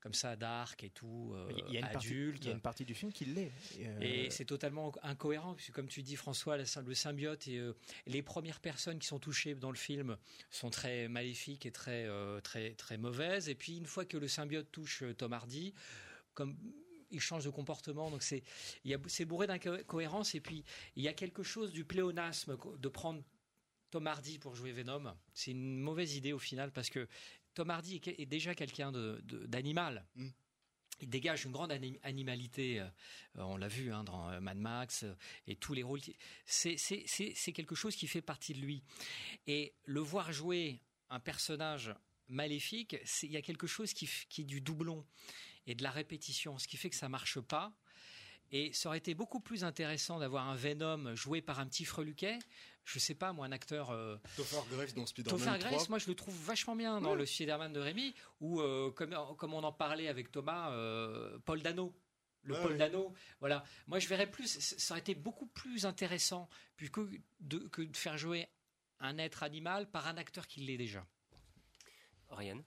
comme ça dark et tout, euh, Il y a une partie, adulte. il y a une partie du film qui l'est. Euh, Et c'est totalement incohérent, puisque comme tu dis François, le symbiote et euh, les premières personnes qui sont touchées dans le film sont très maléfiques et très, euh, très, très mauvaises. Et puis une fois que le symbiote touche euh, Tom Hardy, comme il change de comportement, donc c'est c'est bourré d'incohérences. Et puis il y a quelque chose du pléonasme de prendre Tom Hardy pour jouer Venom. C'est une mauvaise idée au final parce que Tom Hardy est, déjà quelqu'un de- de- d'animal. Il dégage une grande anim- animalité, euh, on l'a vu hein, dans euh, Mad Max euh, et tous les rôles. qui- C'est quelque chose qui fait partie de lui. Et le voir jouer un personnage maléfique, il y a quelque chose qui, qui est du doublon et de la répétition, ce qui fait que ça marche pas. Et ça aurait été beaucoup plus intéressant d'avoir un Venom joué par un petit freluquet. Je sais pas, moi, un acteur. euh, Topher Grace dans Spider-Man Topher 3. Grace, moi, je le trouve vachement bien dans le Spider-Man de Rémi, ou euh, comme, comme on en parlait avec Thomas, euh, Paul Dano. Le Ouais, Paul. Dano, voilà. Moi, je verrais plus. Ça aurait été beaucoup plus intéressant que de, que de faire jouer un être animal par un acteur qui l'est déjà. Ryan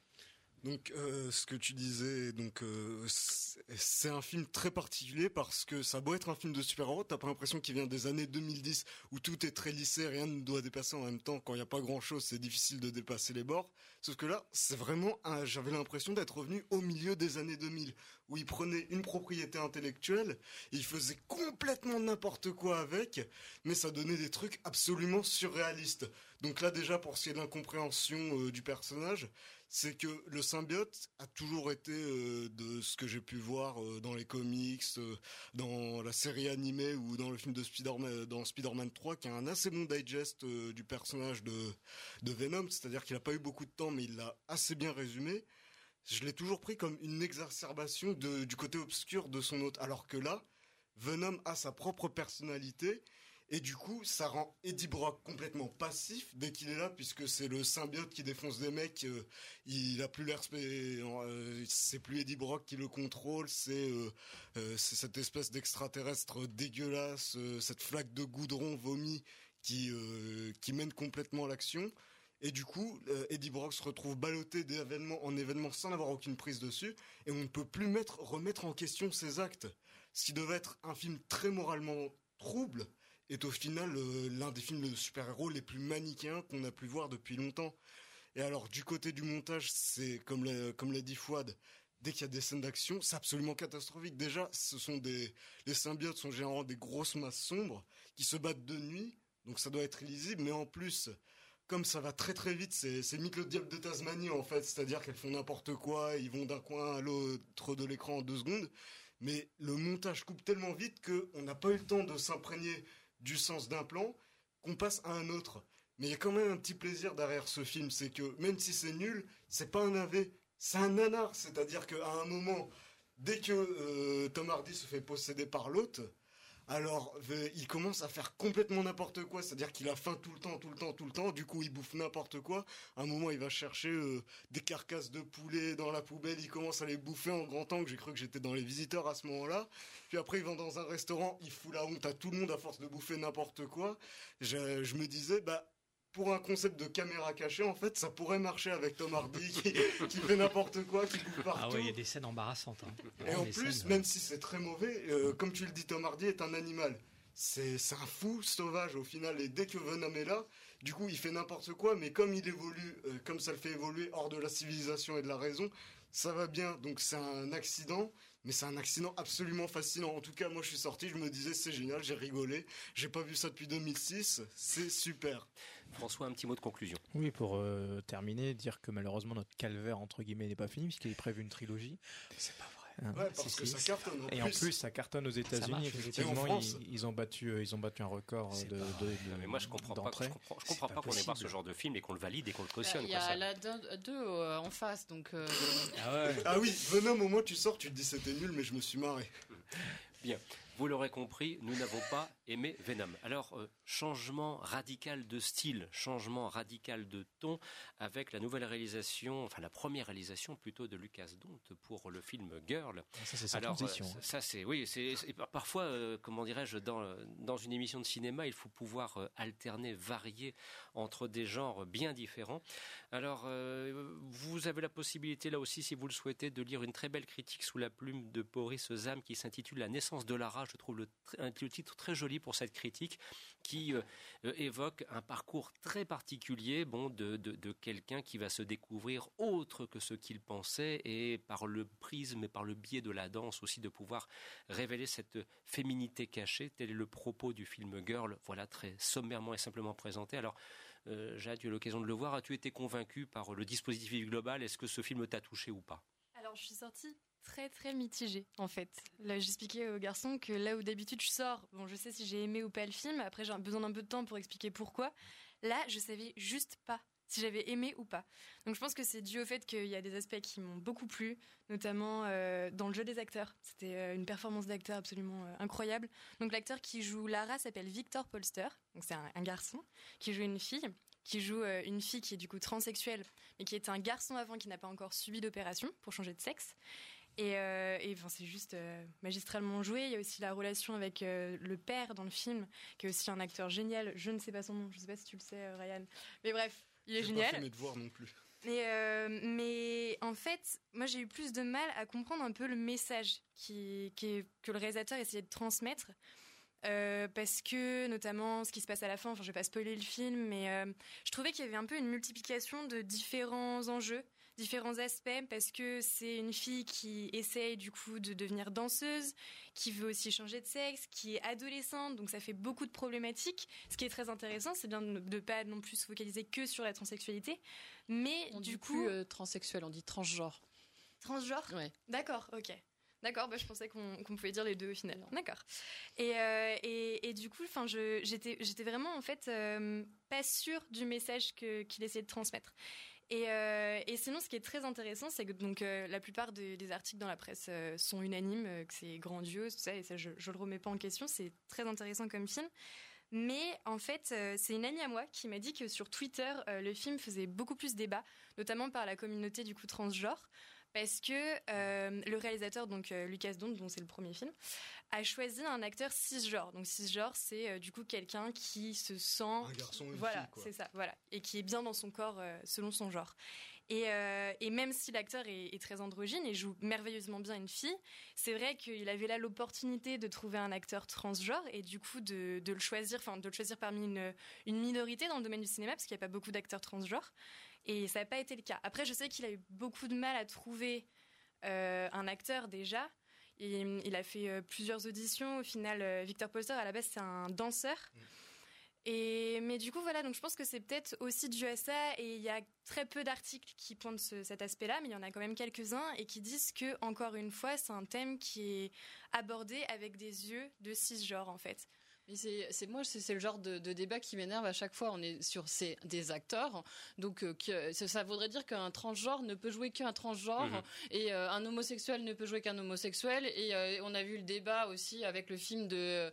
Donc, euh, ce que tu disais, donc euh, c'est- un film très particulier parce que ça beau être un film de super-héros, t'as pas l'impression qu'il vient des années 2010 où tout est très lissé, rien ne doit dépasser en même temps. Quand il y a pas grand-chose, c'est difficile de dépasser les bords. Sauf que là, c'est vraiment, j'avais l'impression d'être revenu au milieu des années 2000 où il prenait une propriété intellectuelle, il faisait complètement n'importe quoi avec, mais ça donnait des trucs absolument surréalistes. Donc là déjà pour ce qui est de l'incompréhension euh, du personnage, c'est que le symbiote a toujours été euh, de ce que j'ai pu voir euh, dans les comics, euh, dans la série animée ou dans le film de Spider-Man, dans Spider-Man 3, qui a un assez bon digest du personnage de, Venom, c'est-à-dire qu'il n'a pas eu beaucoup de temps, mais il l'a assez bien résumé. Je l'ai toujours pris comme une exacerbation du côté obscur de son hôte, alors que là, Venom a sa propre personnalité et du coup, ça rend Eddie Brock complètement passif dès qu'il est là, puisque c'est le symbiote qui défonce des mecs. euh, il a plus l'air, euh, c'est plus Eddie Brock qui le contrôle, c'est euh, cette espèce d'extraterrestre dégueulasse, cette flaque de goudron vomi qui mène complètement l'action. Et du coup, Eddie Brock se retrouve ballotté d'événement en événement sans avoir aucune prise dessus, et on ne peut plus mettre, remettre en question ses actes. Ce qui devait être un film très moralement trouble est au final euh, l'un des films de super-héros les plus manichéens qu'on a pu voir depuis longtemps. Et alors, du côté du montage, c'est comme l'a, dit Fouad, dès qu'il y a des scènes d'action, c'est absolument catastrophique. Déjà, ce sont des, les symbiotes sont généralement des grosses masses sombres qui se battent de nuit, donc ça doit être illisible, mais en plus, comme ça va très très vite, c'est, c'est le diable de Tasmanie en fait, c'est-à-dire qu'elles font n'importe quoi, ils vont d'un coin à l'autre de l'écran en deux secondes, mais le montage coupe tellement vite qu'on n'a pas eu le temps de s'imprégner du sens d'un plan qu'on passe à un autre. Mais il y a quand même un petit plaisir derrière ce film, c'est que même si c'est nul, c'est pas un AV, c'est un nanar, c'est-à-dire qu'à un moment, dès que euh, Tom Hardy se fait posséder par l'autre, alors euh, il commence à faire complètement n'importe quoi, c'est-à-dire qu'il a faim tout le temps, tout le temps, tout le temps, du coup il bouffe n'importe quoi, à un moment il va chercher euh, des carcasses de poulet dans la poubelle, il commence à les bouffer en grand temps, que j'ai cru que j'étais dans les visiteurs à ce moment-là, puis après il va dans un restaurant, il fout la honte à tout le monde à force de bouffer n'importe quoi, je, je me disais, bah pour un concept de caméra cachée, en fait, ça pourrait marcher avec Tom Hardy qui, qui fait n'importe quoi, qui bouffe partout. Ah ouais, il y a des scènes embarrassantes. hein. Et en plus, scènes, même si c'est très mauvais, euh, comme tu le dis, Tom Hardy est un animal. C'est c'est un fou sauvage au final. Et dès que Venom est là, du coup, il fait n'importe quoi. Mais comme il évolue, euh, comme ça le fait évoluer hors de la civilisation et de la raison, ça va bien. Donc c'est un accident. Mais c'est un accident absolument fascinant. En tout cas, moi, je suis sorti, je me disais, c'est génial, j'ai rigolé. J'ai pas vu ça depuis 2006. C'est super. François, un petit mot de conclusion. Oui, pour euh, terminer, dire que malheureusement notre calvaire entre guillemets n'est pas fini puisqu'il est prévu une trilogie. C'est pas vrai. Ouais, parce que ça cartonne, en Et en plus. ça cartonne aux États-Unis. Effectivement, ils, ils ont battu, euh, ils ont battu un record de, de- Non, mais moi, je comprends pas. d'entrée. Je comprends, je comprends pas qu'on ait voir ce genre de film et qu'on le valide et qu'on le cautionne. Il y a la 2 en face, donc. euh, Ah oui, Venom, au moins, tu sors, tu te dis c'était nul, mais je me suis marré. Bien, vous l'aurez compris, nous n'avons pas aimé Venom. Alors, euh, changement radical de style, changement radical de ton avec la nouvelle réalisation, enfin la première réalisation plutôt de Lucas Dont pour le film Girl. Ah, ça, c'est sa Alors, transition, euh, ça c'est oui, c'est c'est- par- parfois euh, comment dirais-je dans dans une émission de cinéma, il faut pouvoir alterner, varier entre des genres bien différents. Alors vous avez la possibilité là aussi si vous le souhaitez de lire une très belle critique sous la plume de Boris Zam qui s'intitule La naissance de Lara, je trouve le, titre très joli pour cette critique qui euh, euh, évoque un parcours très particulier bon de, de, de quelqu'un qui va se découvrir autre que ce qu'il pensait et par le prisme et par le biais de la danse aussi de pouvoir révéler cette féminité cachée. Tel est le propos du film Girl, voilà très sommairement et simplement présenté. Alors euh, Jade, tu as eu l'occasion de le voir, as-tu été convaincu par le dispositif global? Est-ce que ce film t'a touché ou pas? Alors, je suis sortie très très mitigée en fait. Là, j'expliquais aux garçons que là où d'habitude je sors, bon, je sais si j'ai aimé ou pas le film. Après, j'ai besoin d'un peu de temps pour expliquer pourquoi. Là, je savais juste pas si j'avais aimé ou pas. Donc, je pense que c'est dû au fait qu'il y a des aspects qui m'ont beaucoup plu, notamment euh, dans le jeu des acteurs. C'était euh, une performance d'acteur absolument euh, incroyable. Donc, l'acteur qui joue Lara s'appelle Victor Polster. Donc, c'est un, un garçon qui joue une fille qui joue une fille qui est du coup transsexuelle, mais qui est un garçon avant qui n'a pas encore subi d'opération pour changer de sexe. Et, euh, et, enfin, c'est juste euh, magistralement joué. Il y a aussi la relation avec euh, le père dans le film, qui est aussi un acteur génial. Je ne sais pas son nom, je ne sais pas si tu le sais, Ryan. Mais bref, il est génial. pas mes devoirs non plus. Mais, mais en fait, moi j'ai eu plus de mal à comprendre un peu le message qui, qui- que le réalisateur essayait de transmettre. Euh, parce que notamment ce qui se passe à la fin, enfin je vais pas spoiler le film, mais euh, je trouvais qu'il y avait un peu une multiplication de différents enjeux, différents aspects, parce que c'est une fille qui essaye du coup de devenir danseuse, qui veut aussi changer de sexe, qui est adolescente, donc ça fait beaucoup de problématiques. Ce qui est très intéressant, c'est bien de ne pas non plus se focaliser que sur la transsexualité, mais On du dit coup plus euh, transsexuel, on dit transgenre. Transgenre? Ouais. D'accord, ok. D'accord, bah, je pensais qu'on qu'on pouvait dire les deux au final. D'accord. Et, euh, et, et du coup, enfin, j'étais vraiment en fait euh, pas sûre du message qu'il essayait de transmettre. Et, euh, et sinon, ce qui est très intéressant, c'est que donc euh, la plupart des, articles dans la presse euh, sont unanimes, que c'est grandiose, tout ça, et ça, je, je le remets pas en question. C'est très intéressant comme film. Mais en fait, c'est une amie à moi qui m'a dit que sur Twitter, le film faisait beaucoup plus débat, notamment par la communauté du coup transgenre, parce que euh, le réalisateur, donc euh, Lucas Dont, dont c'est le premier film, a choisi un acteur cisgenre. Donc cisgenre, c'est euh, du coup quelqu'un qui se sent Un garçon une voilà, c'est ça, voilà, et qui est bien dans son corps selon son genre. Et, et même si l'acteur est, est très androgyne et joue merveilleusement bien une fille, c'est vrai qu'il avait là l'opportunité de trouver un acteur transgenre et du coup de, de le choisir, enfin de le choisir parmi une, une minorité dans le domaine du cinéma parce qu'il n'y a pas beaucoup d'acteurs transgenres. Et ça n'a pas été le cas. Après, je sais qu'il a eu beaucoup de mal à trouver euh, un acteur déjà. Et, il a fait euh, plusieurs auditions. Au final, euh, Victor Polster, à la base, c'est un danseur. Et, mais du coup, voilà, donc je pense que c'est peut-être aussi dû à ça. Et il y a très peu d'articles qui pointent ce- cet aspect-là, mais il y en a quand même quelques-uns et qui disent que, encore une fois, c'est un thème qui est abordé avec des yeux de cisgenre, en fait. Mais c'est c'est- moi c'est c'est le genre de, de débat qui m'énerve à chaque fois. On est sur ces des acteurs, donc euh, que, ça, ça voudrait dire qu'un transgenre ne peut jouer qu'un transgenre Mhm. et euh, un homosexuel ne peut jouer qu'un homosexuel. Et euh, on a vu le débat aussi avec le film de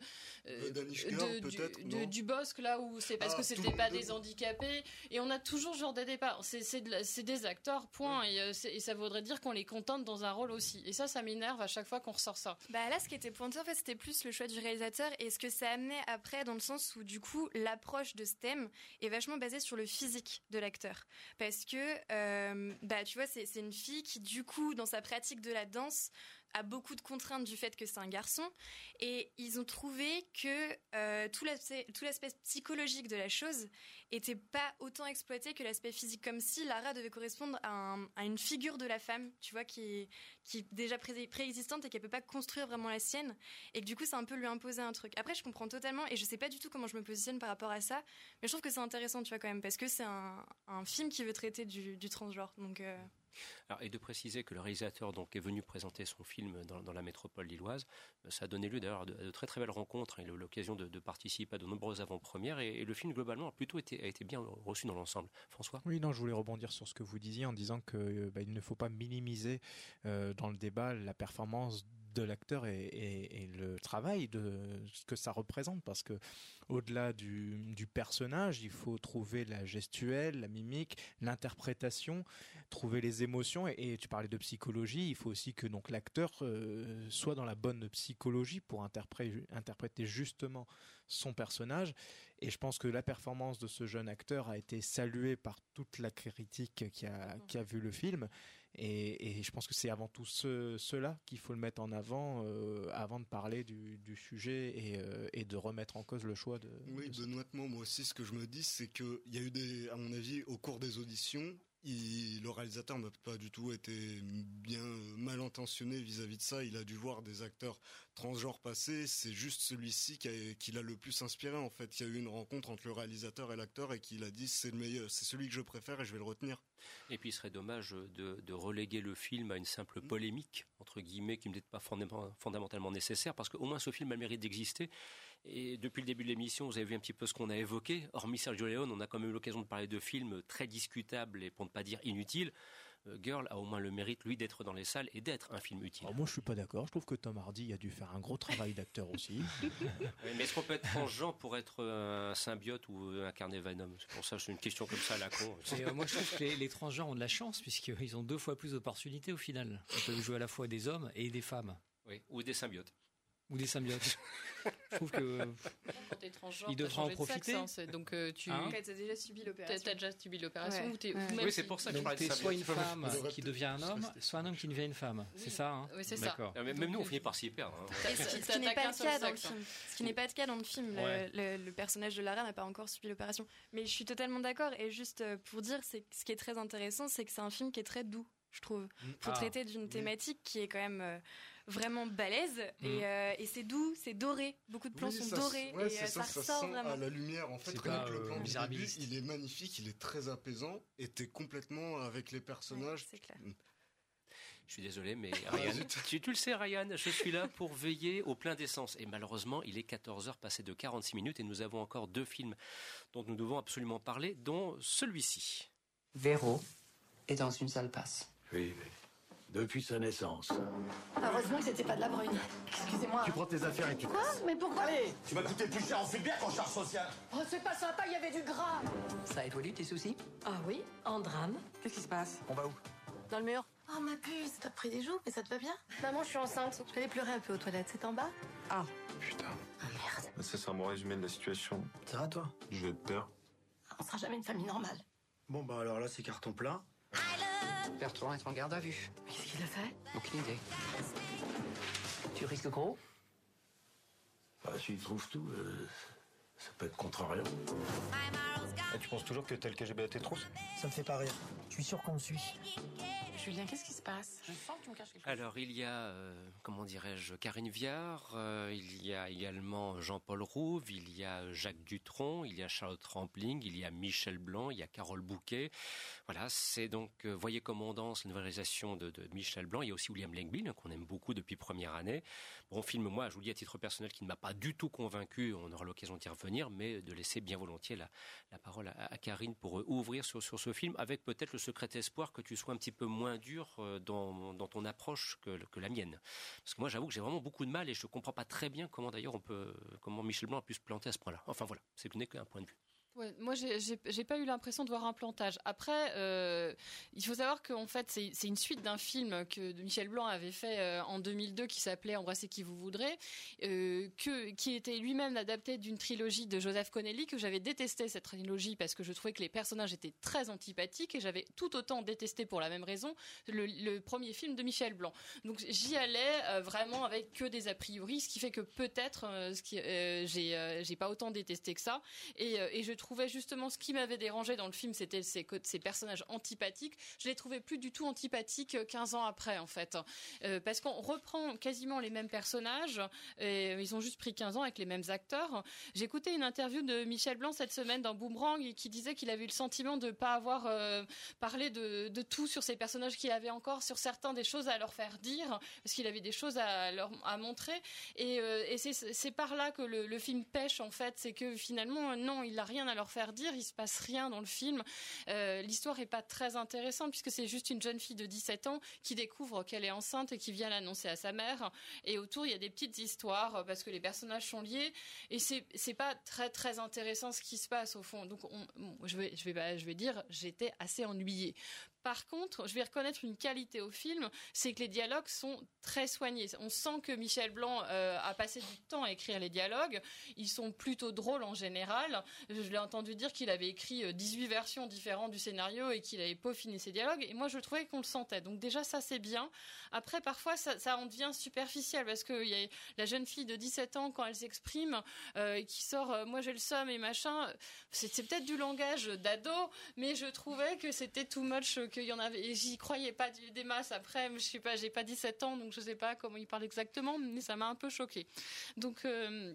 Euh, de- du- peut-être, de- du Bosque là où c'est parce Ah, que c'était le pas des handicapés et on a toujours ce genre de débat. C'est c'est de la- c'est des acteurs point et, euh, c'est- et ça voudrait dire qu'on les contente dans un rôle aussi. Et ça ça m'énerve à chaque fois qu'on ressort ça. Bah là, ce qui était pointé, en fait, c'était plus le choix du réalisateur et ce que ça après, dans le sens où, du coup, l'approche de thème est vachement basée sur le physique de l'acteur. Parce que, euh, bah, tu vois, c'est une fille qui, du coup, dans sa pratique de la danse, a beaucoup de contraintes du fait que c'est un garçon. Et ils ont trouvé que euh, tout l'aspect psychologique de la chose était pas autant exploité que l'aspect physique, comme si Lara devait correspondre à, un- à une figure de la femme, tu vois, qui, est déjà pré- préexistante et qu'elle peut pas construire vraiment la sienne, et que du coup, c'est un peu lui imposer un truc. Après, je comprends totalement, et je sais pas du tout comment je me positionne par rapport à ça, mais je trouve que c'est intéressant, tu vois, quand même, parce que c'est un, film qui veut traiter du, du transgenre, donc... euh, Et de préciser que le réalisateur donc, est venu présenter son film dans, la métropole lilloise. Euh, Ça a donné lieu d'ailleurs à de, très très belles rencontres. Eu l'occasion de, participer à de nombreuses avant-premières et, et le film globalement a plutôt été, bien reçu dans l'ensemble. François? Oui, non, je voulais rebondir sur ce que vous disiez en disant que euh, bah, ne faut pas minimiser euh, dans le débat la performance de l'acteur et, le travail de ce que ça représente parce que au-delà du, personnage, il faut trouver la gestuelle, la mimique, l'interprétation, trouver les émotions et, tu parlais de psychologie, il faut aussi que donc l'acteur euh, soit dans la bonne psychologie pour interpré- interpréter justement son personnage et je pense que la performance de ce jeune acteur a été saluée par toute la critique qui a vu le film. Et, et je pense que c'est avant tout ce, cela qu'il faut le mettre en avant euh, avant de parler du, du sujet et, euh, et de remettre en cause le choix de. Oui, de- benoîtement, moi aussi, ce que je me dis, c'est qu'il y a eu des, à mon avis, au cours des auditions, il- le réalisateur n'a pas du tout été bien mal intentionné vis-à-vis de ça. Il a dû voir des acteurs transgenres passer. C'est juste celui-ci qui, l'a le plus inspiré, en fait. Il y a eu une rencontre entre le réalisateur et l'acteur et qu'il a dit c'est le meilleur, c'est celui que je préfère et je vais le retenir. Et puis il serait dommage de, de reléguer le film à une simple polémique, entre guillemets, qui n'est pas fondamentalement nécessaire, parce qu'au moins ce film a le mérite d'exister. Et depuis le début de l'émission, vous avez vu un petit peu ce qu'on a évoqué. Hormis Sergio Leone, on a quand même eu l'occasion de parler de films très discutables et pour ne pas dire inutiles. Euh, Girl a au moins le mérite, lui, d'être dans les salles et d'être un film utile. Alors moi, je suis pas d'accord. Je trouve que Tom Hardy a dû faire un gros travail d'acteur aussi. Mais est-ce qu'on peut être transgenre pour être un symbiote ou incarner Venom? C'est pour ça que c'est une question comme ça à la con. Et, euh, moi, je trouve que les, les transgenres ont de la chance puisqu'ils ont deux fois plus d'opportunités au final. Ils peuvent jouer à la fois des hommes et des femmes. Oui, ou des symbiotes. Ou des symbiotes. je trouve que il devra en de sexe, profiter. hein, donc euh, tu Hein t'as déjà subi l'opération. t'as déjà subi l'opération Ouais. ou t'es Ouais. Oui, c'est pour ça que je Donc parlais de t'es ça. soit une femme qui devient un homme, soit un homme qui devient une femme. C'est ça. Hein Oui, c'est ça. D'accord. Mais Même nous, on finit par s'y perdre. hein. Ce qui- n'est pas le cas dans le film? Ce qui n'est pas le cas dans le film. Le- Ouais. Le, le personnage de Lara n'a pas encore subi l'opération. Mais je suis totalement d'accord. Et juste euh, pour dire, c'est ce qui est très intéressant, c'est que c'est un film qui est très doux, je trouve, pour Ah. traiter d'une thématique qui est quand même euh, vraiment balèze. Mm. Et, euh, et c'est doux, c'est doré. Beaucoup de plans Oui, sont ça- dorés ouais, et euh, ça, ça, ça ressort sent vraiment. à la lumière. En fait, rien pas, que le euh, plan du début, misérabiliste. il est magnifique, il est très apaisant, et t'es complètement avec les personnages. c'est clair. Je suis désolé, mais Ah, Ryan, tu, tu le sais, Ryan, je suis là pour veiller au plein d'essence. Et malheureusement, il est 14h passé de 46 minutes et nous avons encore deux films dont nous devons absolument parler, dont celui-ci. Véro est dans une salle passe. Oui, mais depuis sa naissance. Heureusement que c'était pas de la brune. Excusez-moi. Tu prends tes affaires et tu Quoi Mais pourquoi Allez Tu m'as coûté plus cher en bien qu'en charge sociale. Oh, c'est pas sympa, il y avait du gras Ça a évolué tes soucis? Ah oui, en drame. Qu'est-ce qui se passe? On va où? Dans le mur. Oh ma puce, t'as pris des joues, mais ça te va bien? Maman, je suis enceinte. Je vais aller pleurer un peu aux toilettes, c'est en bas? Ah. Putain. Ah merde. Ça, c'est un bon résumé de la situation. Ça va toi? Je vais de peur. On sera jamais une famille normale. Bon bah alors là c'est carton plein. Bertrand est en garde à vue. Qu'est-ce qu'il a fait? Aucune idée. Tu risques gros? Bah s'il trouve tout, euh, ça peut être contrariant. Et tu penses toujours que t'es le KGB à tes trousses Ça me fait pas rire. Je suis sûr qu'on me suit. Julien, qu'est-ce qui se passe? Je sens que tu me caches quelque chose. Alors, il y a, euh, comment dirais-je, Karine Viard, euh, il y a également Jean-Paul Rouve, il y a Jacques Dutronc, il y a Charlotte Rampling, il y a Michel Blanc, il y a Carole Bouquet. Voilà, c'est donc euh, Voyez Commandance, la nouvelle réalisation de, de Michel Blanc. Il y a aussi William Langbill, hein, qu'on aime beaucoup depuis première année. Bon film, moi, je vous le dis à titre personnel, qui ne m'a pas du tout convaincu, on aura l'occasion d'y revenir, mais de laisser bien volontiers la, parole à, Karine pour euh, ouvrir sur, ce film, avec peut-être le secret espoir que tu sois un petit peu moins dur euh, dans, ton approche que, que la mienne. Parce que moi, j'avoue que j'ai vraiment beaucoup de mal et je ne comprends pas très bien comment d'ailleurs on peut, comment Michel Blanc a pu se planter à ce point-là. Enfin voilà, c'est n'est qu'un point de vue. Ouais, moi, j'ai- pas eu l'impression de voir un plantage. Après, euh, il faut savoir qu'en fait, c'est une suite d'un film que Michel Blanc avait fait euh, en 2002 qui s'appelait Embrassez qui vous voudrez, euh, que, qui était lui-même adapté d'une trilogie de Joseph Connelly que j'avais détesté cette trilogie parce que je trouvais que les personnages étaient très antipathiques et j'avais tout autant détesté pour la même raison le, premier film de Michel Blanc. Donc j'y allais vraiment avec que des a priori, ce qui fait que peut-être ce j'ai pas autant détesté que ça et, et je trouvais justement ce qui m'avait dérangé dans le film, c'était ces, personnages antipathiques. Je les trouvais plus du tout antipathiques euh, 15 ans après, en fait. Euh, parce qu'on reprend quasiment les mêmes personnages, ils ont juste pris 15 ans avec les mêmes acteurs. Écouté une interview de Michel Blanc cette semaine dans Boomerang qui disait qu'il avait eu le sentiment de pas avoir euh, parlé de, tout sur ces personnages, qu'il avait encore sur certains des choses à leur faire dire, parce qu'il avait des choses à leur à montrer. Et, euh, c'est par là que le, le film pêche, en fait. C'est que finalement, non, il n'a rien à leur faire dire, il se passe rien dans le film. Euh, L'histoire est pas très intéressante puisque c'est juste une jeune fille de 17 ans qui découvre qu'elle est enceinte et qui vient l'annoncer à sa mère. Et autour, il y a des petites histoires euh, parce que les personnages sont liés et c'est c'est pas très très intéressant ce qui se passe au fond. Donc, je vais je vais je vais dire, j'étais assez ennuyée. Par contre, je vais reconnaître une qualité au film, c'est que les dialogues sont très soignés. On sent que Michel Blanc euh, a passé du temps à écrire les dialogues. Ils sont plutôt drôles en général. Je l'ai entendu dire qu'il avait écrit euh, 18 versions différentes du scénario et qu'il avait peaufiné ses dialogues. Et moi, je trouvais qu'on le sentait. Donc déjà, ça, c'est bien. Après, parfois, ça, en devient superficiel parce qu'il y a la jeune fille de 17 ans, quand elle s'exprime, euh, qui sort euh, « moi, j'ai le somme » et machin, c'est peut-être du langage d'ado, mais je trouvais que c'était too much, euh, qu'il y en avait... J'y croyais pas des masses. Après, je sais pas, j'ai pas 17 ans, donc je sais pas comment il parle exactement, mais ça m'a un peu choqué. Donc... euh,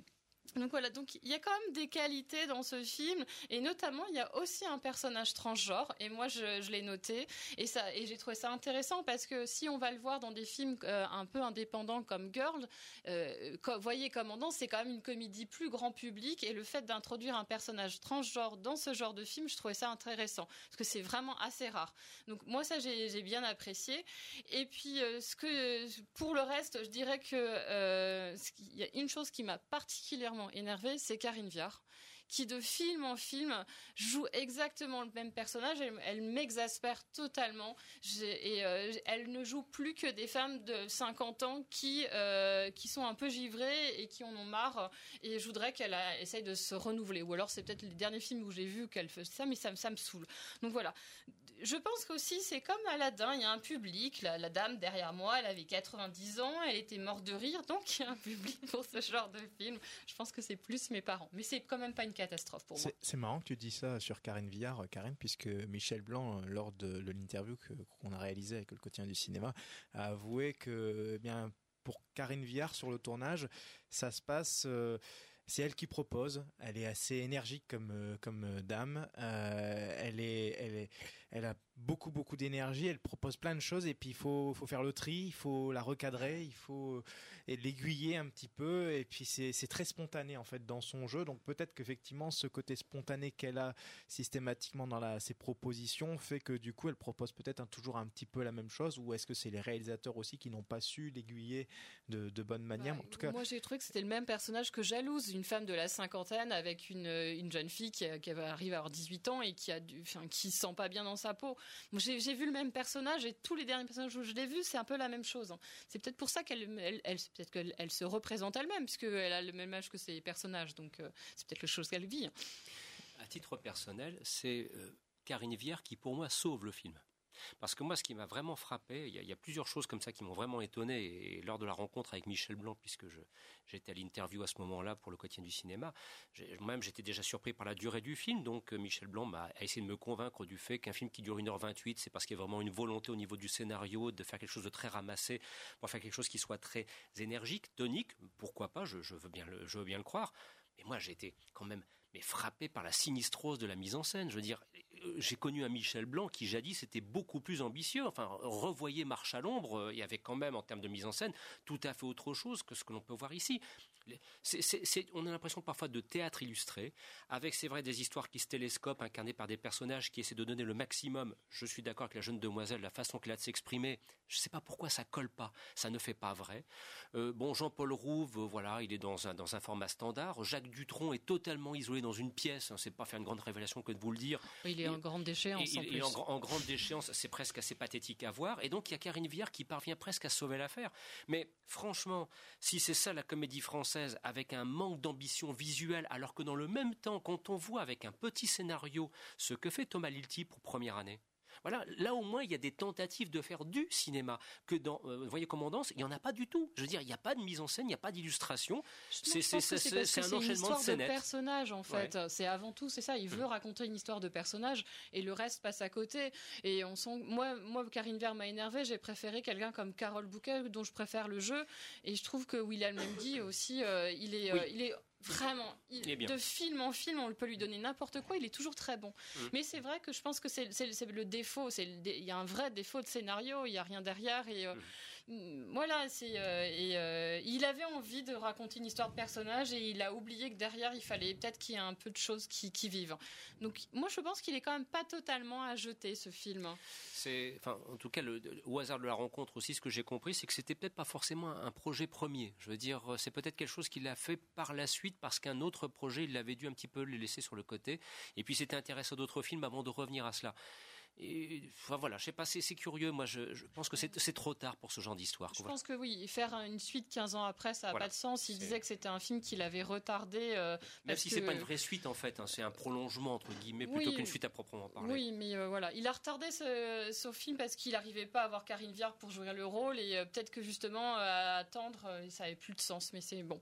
donc voilà, donc il y a quand même des qualités dans ce film et notamment il y a aussi un personnage transgenre et moi je, l'ai noté et ça et j'ai trouvé ça intéressant parce que si on va le voir dans des films euh, un peu indépendants comme Girl, euh, voyez commandant, c'est quand même une comédie plus grand public et le fait d'introduire un personnage transgenre dans ce genre de film, je trouvais ça intéressant parce que c'est vraiment assez rare. Donc moi ça j'ai bien apprécié et puis euh, ce que pour le reste, je dirais que euh, il y a une chose qui m'a particulièrement énervée, c'est Karine Viard qui de film en film joue exactement le même personnage. Elle, m'exaspère totalement. Et euh, elle ne joue plus que des femmes de 50 ans qui, euh, qui sont un peu givrées et qui en ont marre. Et je voudrais qu'elle essaye de se renouveler. Ou alors c'est peut-être les derniers films où j'ai vu qu'elle faisait ça, mais ça, ça me saoule. Donc voilà je pense qu'aussi, c'est comme Aladdin, il y a un public. La, dame derrière moi, elle avait 90 ans, elle était morte de rire, donc il y a un public pour ce genre de film. Je pense que c'est plus mes parents. Mais c'est quand même pas une catastrophe pour moi. C'est marrant que tu dis ça sur Karine Villard, euh, Karine, puisque Michel Blanc, euh, lors de, l'interview qu'on a réalisée avec le quotidien du cinéma, a avoué que, eh bien, pour Karine Villard sur le tournage, ça se passe. Euh, c'est elle qui propose. Elle est assez énergique comme comme dame. Elle est elle est elle a beaucoup beaucoup d'énergie. Elle propose plein de choses et puis il faut faut faire le tri, il faut la recadrer, il faut l'aiguiller un petit peu et puis c'est c'est très spontané en fait dans son jeu. Donc peut-être qu'effectivement ce côté spontané qu'elle a systématiquement dans ses propositions fait que du coup elle propose peut-être toujours un petit peu la même chose ou est-ce que c'est les réalisateurs aussi qui n'ont pas su l'aiguiller de, de bonne manière? en tout cas, moi j'ai trouvé que c'était le même personnage que jalouse une femme de la cinquantaine avec une, une jeune fille qui, qui arrive à avoir 18 ans et qui a du, enfin, qui sent pas bien dans sa peau. J'ai vu le même personnage et tous les derniers personnages où je l'ai vu, c'est un peu la même chose. Hein. C'est peut-être pour ça qu'elle, elle, peut-être qu'elle se représente elle-même puisqu'elle a le même âge que ses personnages. Donc euh, c'est peut-être le chose qu'elle vit. Hein. À titre personnel, c'est euh, Karine Vière qui pour moi sauve le film. Parce que moi, ce qui m'a vraiment frappé, il y, a, plusieurs choses comme ça qui m'ont vraiment étonné. Et lors de la rencontre avec Michel Blanc, puisque j'étais à l'interview à ce moment-là pour le quotidien du cinéma, moi-même j'étais déjà surpris par la durée du film. Donc euh, Michel Blanc m'a essayé de me convaincre du fait qu'un film qui dure 1h28, c'est parce qu'il y a vraiment une volonté au niveau du scénario de faire quelque chose de très ramassé, pour faire quelque chose qui soit très énergique, tonique. Pourquoi pas je, veux bien le, croire. Mais moi, été quand même mais frappé par la sinistrose de la mise en scène. Je veux dire, euh, j'ai connu un Michel Blanc qui jadis était beaucoup plus ambitieux. Enfin, revoyez Marche à l'ombre, euh, il y avait quand même en termes de mise en scène tout à fait autre chose que ce que l'on peut voir ici on a l'impression parfois de théâtre illustré, avec c'est vrai des histoires qui se télescopent, incarnées par des personnages qui essaient de donner le maximum. Je suis d'accord avec la jeune demoiselle, la façon qu'elle a de s'exprimer. Je ne sais pas pourquoi ça colle pas, ça ne fait pas vrai. Euh, bon, Jean-Paul Rouve, euh, voilà, il est dans un, dans un format standard. Jacques Dutronc est totalement isolé dans une pièce. Hein, c'est pas faire une grande révélation que de vous le dire. Il est en grande déchéance. Il, en, il est en, grande déchéance, c'est presque assez pathétique à voir. Et donc il y a Karine Viard qui parvient presque à sauver l'affaire. Mais franchement, si c'est ça la comédie française avec un manque d'ambition visuelle, alors que dans le même temps, quand on voit avec un petit scénario ce que fait Thomas Lilti pour première année, voilà, là au moins il y a des tentatives de faire du cinéma que dans euh, voyez Commandance, il y en a pas du tout. Je veux dire, il n'y a pas de mise en scène, il n'y a pas d'illustration. C'est un enchaînement de scènes. de personnage en fait. C'est avant tout, c'est ça. Il veut mm. raconter une histoire de personnage et le reste passe à côté. Et on sent, moi, moi, Karine Vert m'a énervé. J'ai préféré quelqu'un comme Carole Bouquet, dont je préfère le jeu. Et je trouve que William Mendy aussi, euh, il est, euh, il est Vraiment, de film en film, on peut lui donner n'importe quoi, il est toujours très bon. Mm. Mais c'est vrai que je pense que c'est le défaut, il y a un vrai défaut de scénario, il n'y a rien derrière. Et, euh, mm voilà, c'est euh, et euh, il avait envie de raconter une histoire de personnage et il a oublié que derrière il fallait peut-être qu'il y ait un peu de choses qui, vivent. Donc moi je pense qu'il est quand même pas totalement à jeter ce film. C'est, enfin, en tout cas, le, au hasard de la rencontre aussi, ce que j'ai compris, c'est que c'était peut-être pas forcément un projet premier. Je veux dire, c'est peut-être quelque chose qu'il a fait par la suite parce qu'un autre projet, il l'avait dû un petit peu le laisser sur le côté. Et puis s'était intéressé à d'autres films avant de revenir à cela. Et, enfin voilà, je sais pas, c'est curieux. Moi, je, pense que c'est trop tard pour ce genre d'histoire. Je pense que oui, faire une suite 15 ans après, ça n'a pas de sens. Il disait que c'était un film qu'il avait retardé. Euh, Même si c'est pas une vraie suite en fait, hein, c'est un prolongement entre guillemets plutôt qu'une suite à proprement parler. Oui, mais euh, voilà, il a retardé ce, film parce qu'il n'arrivait pas à avoir Karine Viard pour jouer le rôle et euh, peut-être que justement à attendre, ça avait plus de sens. Mais c'est bon.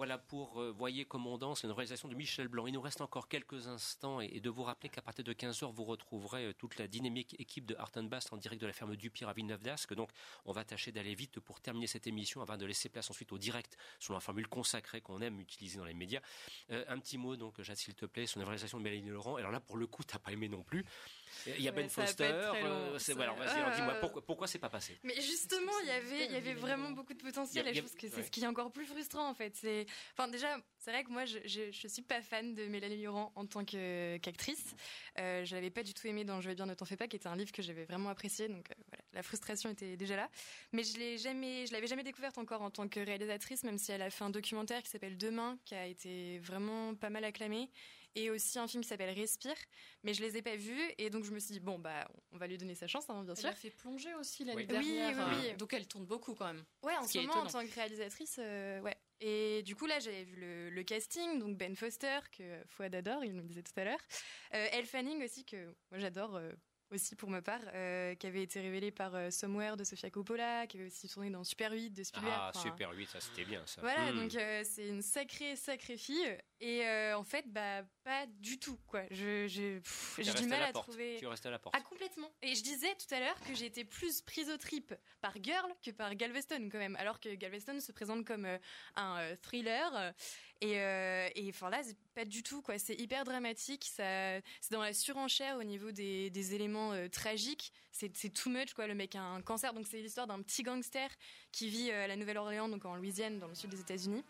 Voilà pour euh, Voyez Commandant, c'est une réalisation de Michel Blanc. Il nous reste encore quelques instants et, de vous rappeler qu'à partir de 15h, vous retrouverez euh, toute la dynamique équipe de Art Bast en direct de la ferme du Pire à Villeneuve d'Ascq. Donc, on va tâcher d'aller vite pour terminer cette émission avant de laisser place ensuite au direct sur la formule consacrée qu'on aime utiliser dans les médias. Euh, un petit mot, donc, Jade, s'il te plaît, sur une réalisation de Mélanie Laurent. Alors là, pour le coup, t'as pas aimé non plus. Il y a Ben Foster. c'est voilà, dis-moi pourquoi, pourquoi c'est pas passé? Mais justement, il y avait, il y avait vraiment beaucoup de potentiel. et je pense que c'est ce qui est encore plus frustrant en fait. C'est, enfin déjà, c'est vrai que moi, je, je, suis pas fan de Mélanie Laurent en tant qu'actrice. Euh, je l'avais pas du tout aimé dans Je vais bien, ne t'en fais pas, qui était un livre que j'avais vraiment apprécié. Donc voilà, la frustration était déjà là. Mais je l'ai jamais, je l'avais jamais découverte encore en tant que réalisatrice, même si elle a fait un documentaire qui s'appelle Demain, qui a été vraiment pas mal acclamé et aussi un film qui s'appelle Respire, mais je les ai pas vus et donc je me suis dit bon bah on va lui donner sa chance hein, bien sûr. Elle a fait plonger aussi l'année dernière, oui, oui, oui. donc elle tourne beaucoup quand même. Ouais, en ce moment en tant que réalisatrice, euh, ouais. Et du coup là j'avais vu le, casting, donc Ben Foster que Fouad adore, il nous disait tout à l'heure, euh, Elle Fanning aussi que moi j'adore. Euh, aussi pour ma part, euh, qui avait été révélé par euh, Somewhere de Sofia Coppola, qui avait aussi tourné dans Super 8 de Spielberg. Ah, Super 8, ça c'était bien ça. Voilà, hmm. donc euh, c'est une sacrée, sacrée fille. Et en fait, bah, pas du tout, quoi. Je, j'ai du mal à, trouver. Tu restes à la porte. Ah, complètement. Et je disais tout à l'heure que j'ai été plus prise au trip par Girl que par Galveston, quand même. Alors que Galveston se présente comme un thriller. Et, et enfin là, pas du tout, quoi. C'est hyper dramatique. Ça, c'est dans la surenchère au niveau des, des éléments tragiques. C'est, c'est too much, quoi. Le mec a un cancer. Donc c'est l'histoire d'un petit gangster qui vit à la Nouvelle-Orléans, donc en Louisiane, dans le sud des États-Unis.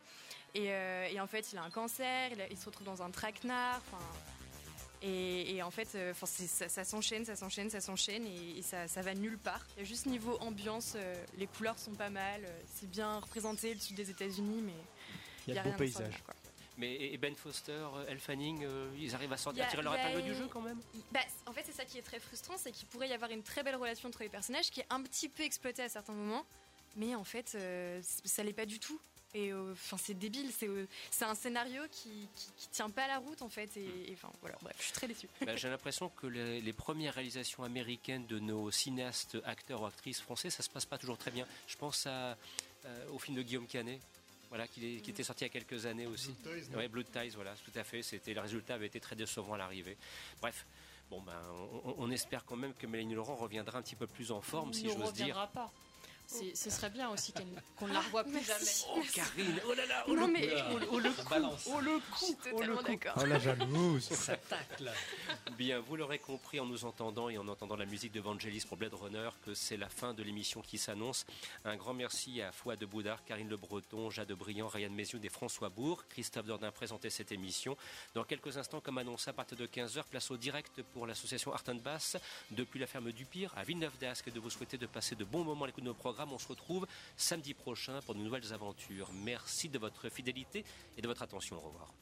Et, euh, et, en fait, il a un cancer, il, se retrouve dans un traquenard. Et, et, en fait, euh, ça, ça, s'enchaîne, ça s'enchaîne, ça s'enchaîne et, ça, ça, va nulle part. Il y a juste niveau ambiance, euh, les couleurs sont pas mal, c'est bien représenté le sud des États-unis, mais il y a, a beau paysage. Mais et Ben Foster, Elle Fanning, ils arrivent à, sortir, tirer leur épingle du jeu quand même bah, En fait, c'est ça qui est très frustrant, c'est qu'il pourrait y avoir une très belle relation entre les personnages qui est un petit peu exploitée à certains moments, mais en fait, ça l'est pas du tout. Et euh, enfin, c'est débile. C'est euh, c'est un scénario qui, qui, tient pas la route en fait. Et enfin voilà, bref, je suis très déçue. Bah, j'ai l'impression que les, premières réalisations américaines de nos cinéastes, acteurs ou actrices français, ça se passe pas toujours très bien. Je pense à, euh, au film de Guillaume Canet. Voilà, qui, qui, était sorti il y a quelques années aussi. Blood Ties, ouais, Blood Ties, voilà, tout à fait. C'était le résultat avait été très décevant à l'arrivée. Bref, bon ben, on, espère quand même que Mélanie Laurent reviendra un petit peu plus en forme, si j'ose dire. Pas ce serait bien aussi qu'on ne la revoie plus jamais. Oh, Karine, oh là là, oh, non, le, mais, oh, oh, le coup, oh le coup, Je suis totalement d'accord. Oh la jalouse. Ça tacle. Bien, vous l'aurez compris en nous entendant et en entendant la musique de Vangelis pour Blade Runner que c'est la fin de l'émission qui s'annonce. Un grand merci à Fouad de Boudard, Karine Le Breton, Jade Briand, Ryan Mézioud et François Bourg. Christophe Dordain présentait cette émission. Dans quelques instants, comme annoncé à partir de 15h, place au direct pour l'association Art Bass depuis la ferme du Pire à Villeneuve d'Ascq. De vous souhaiter de passer de bons moments à l'écoute de nos programmes. On se retrouve samedi prochain pour de nouvelles aventures. Merci de votre fidélité et de votre attention. Au revoir.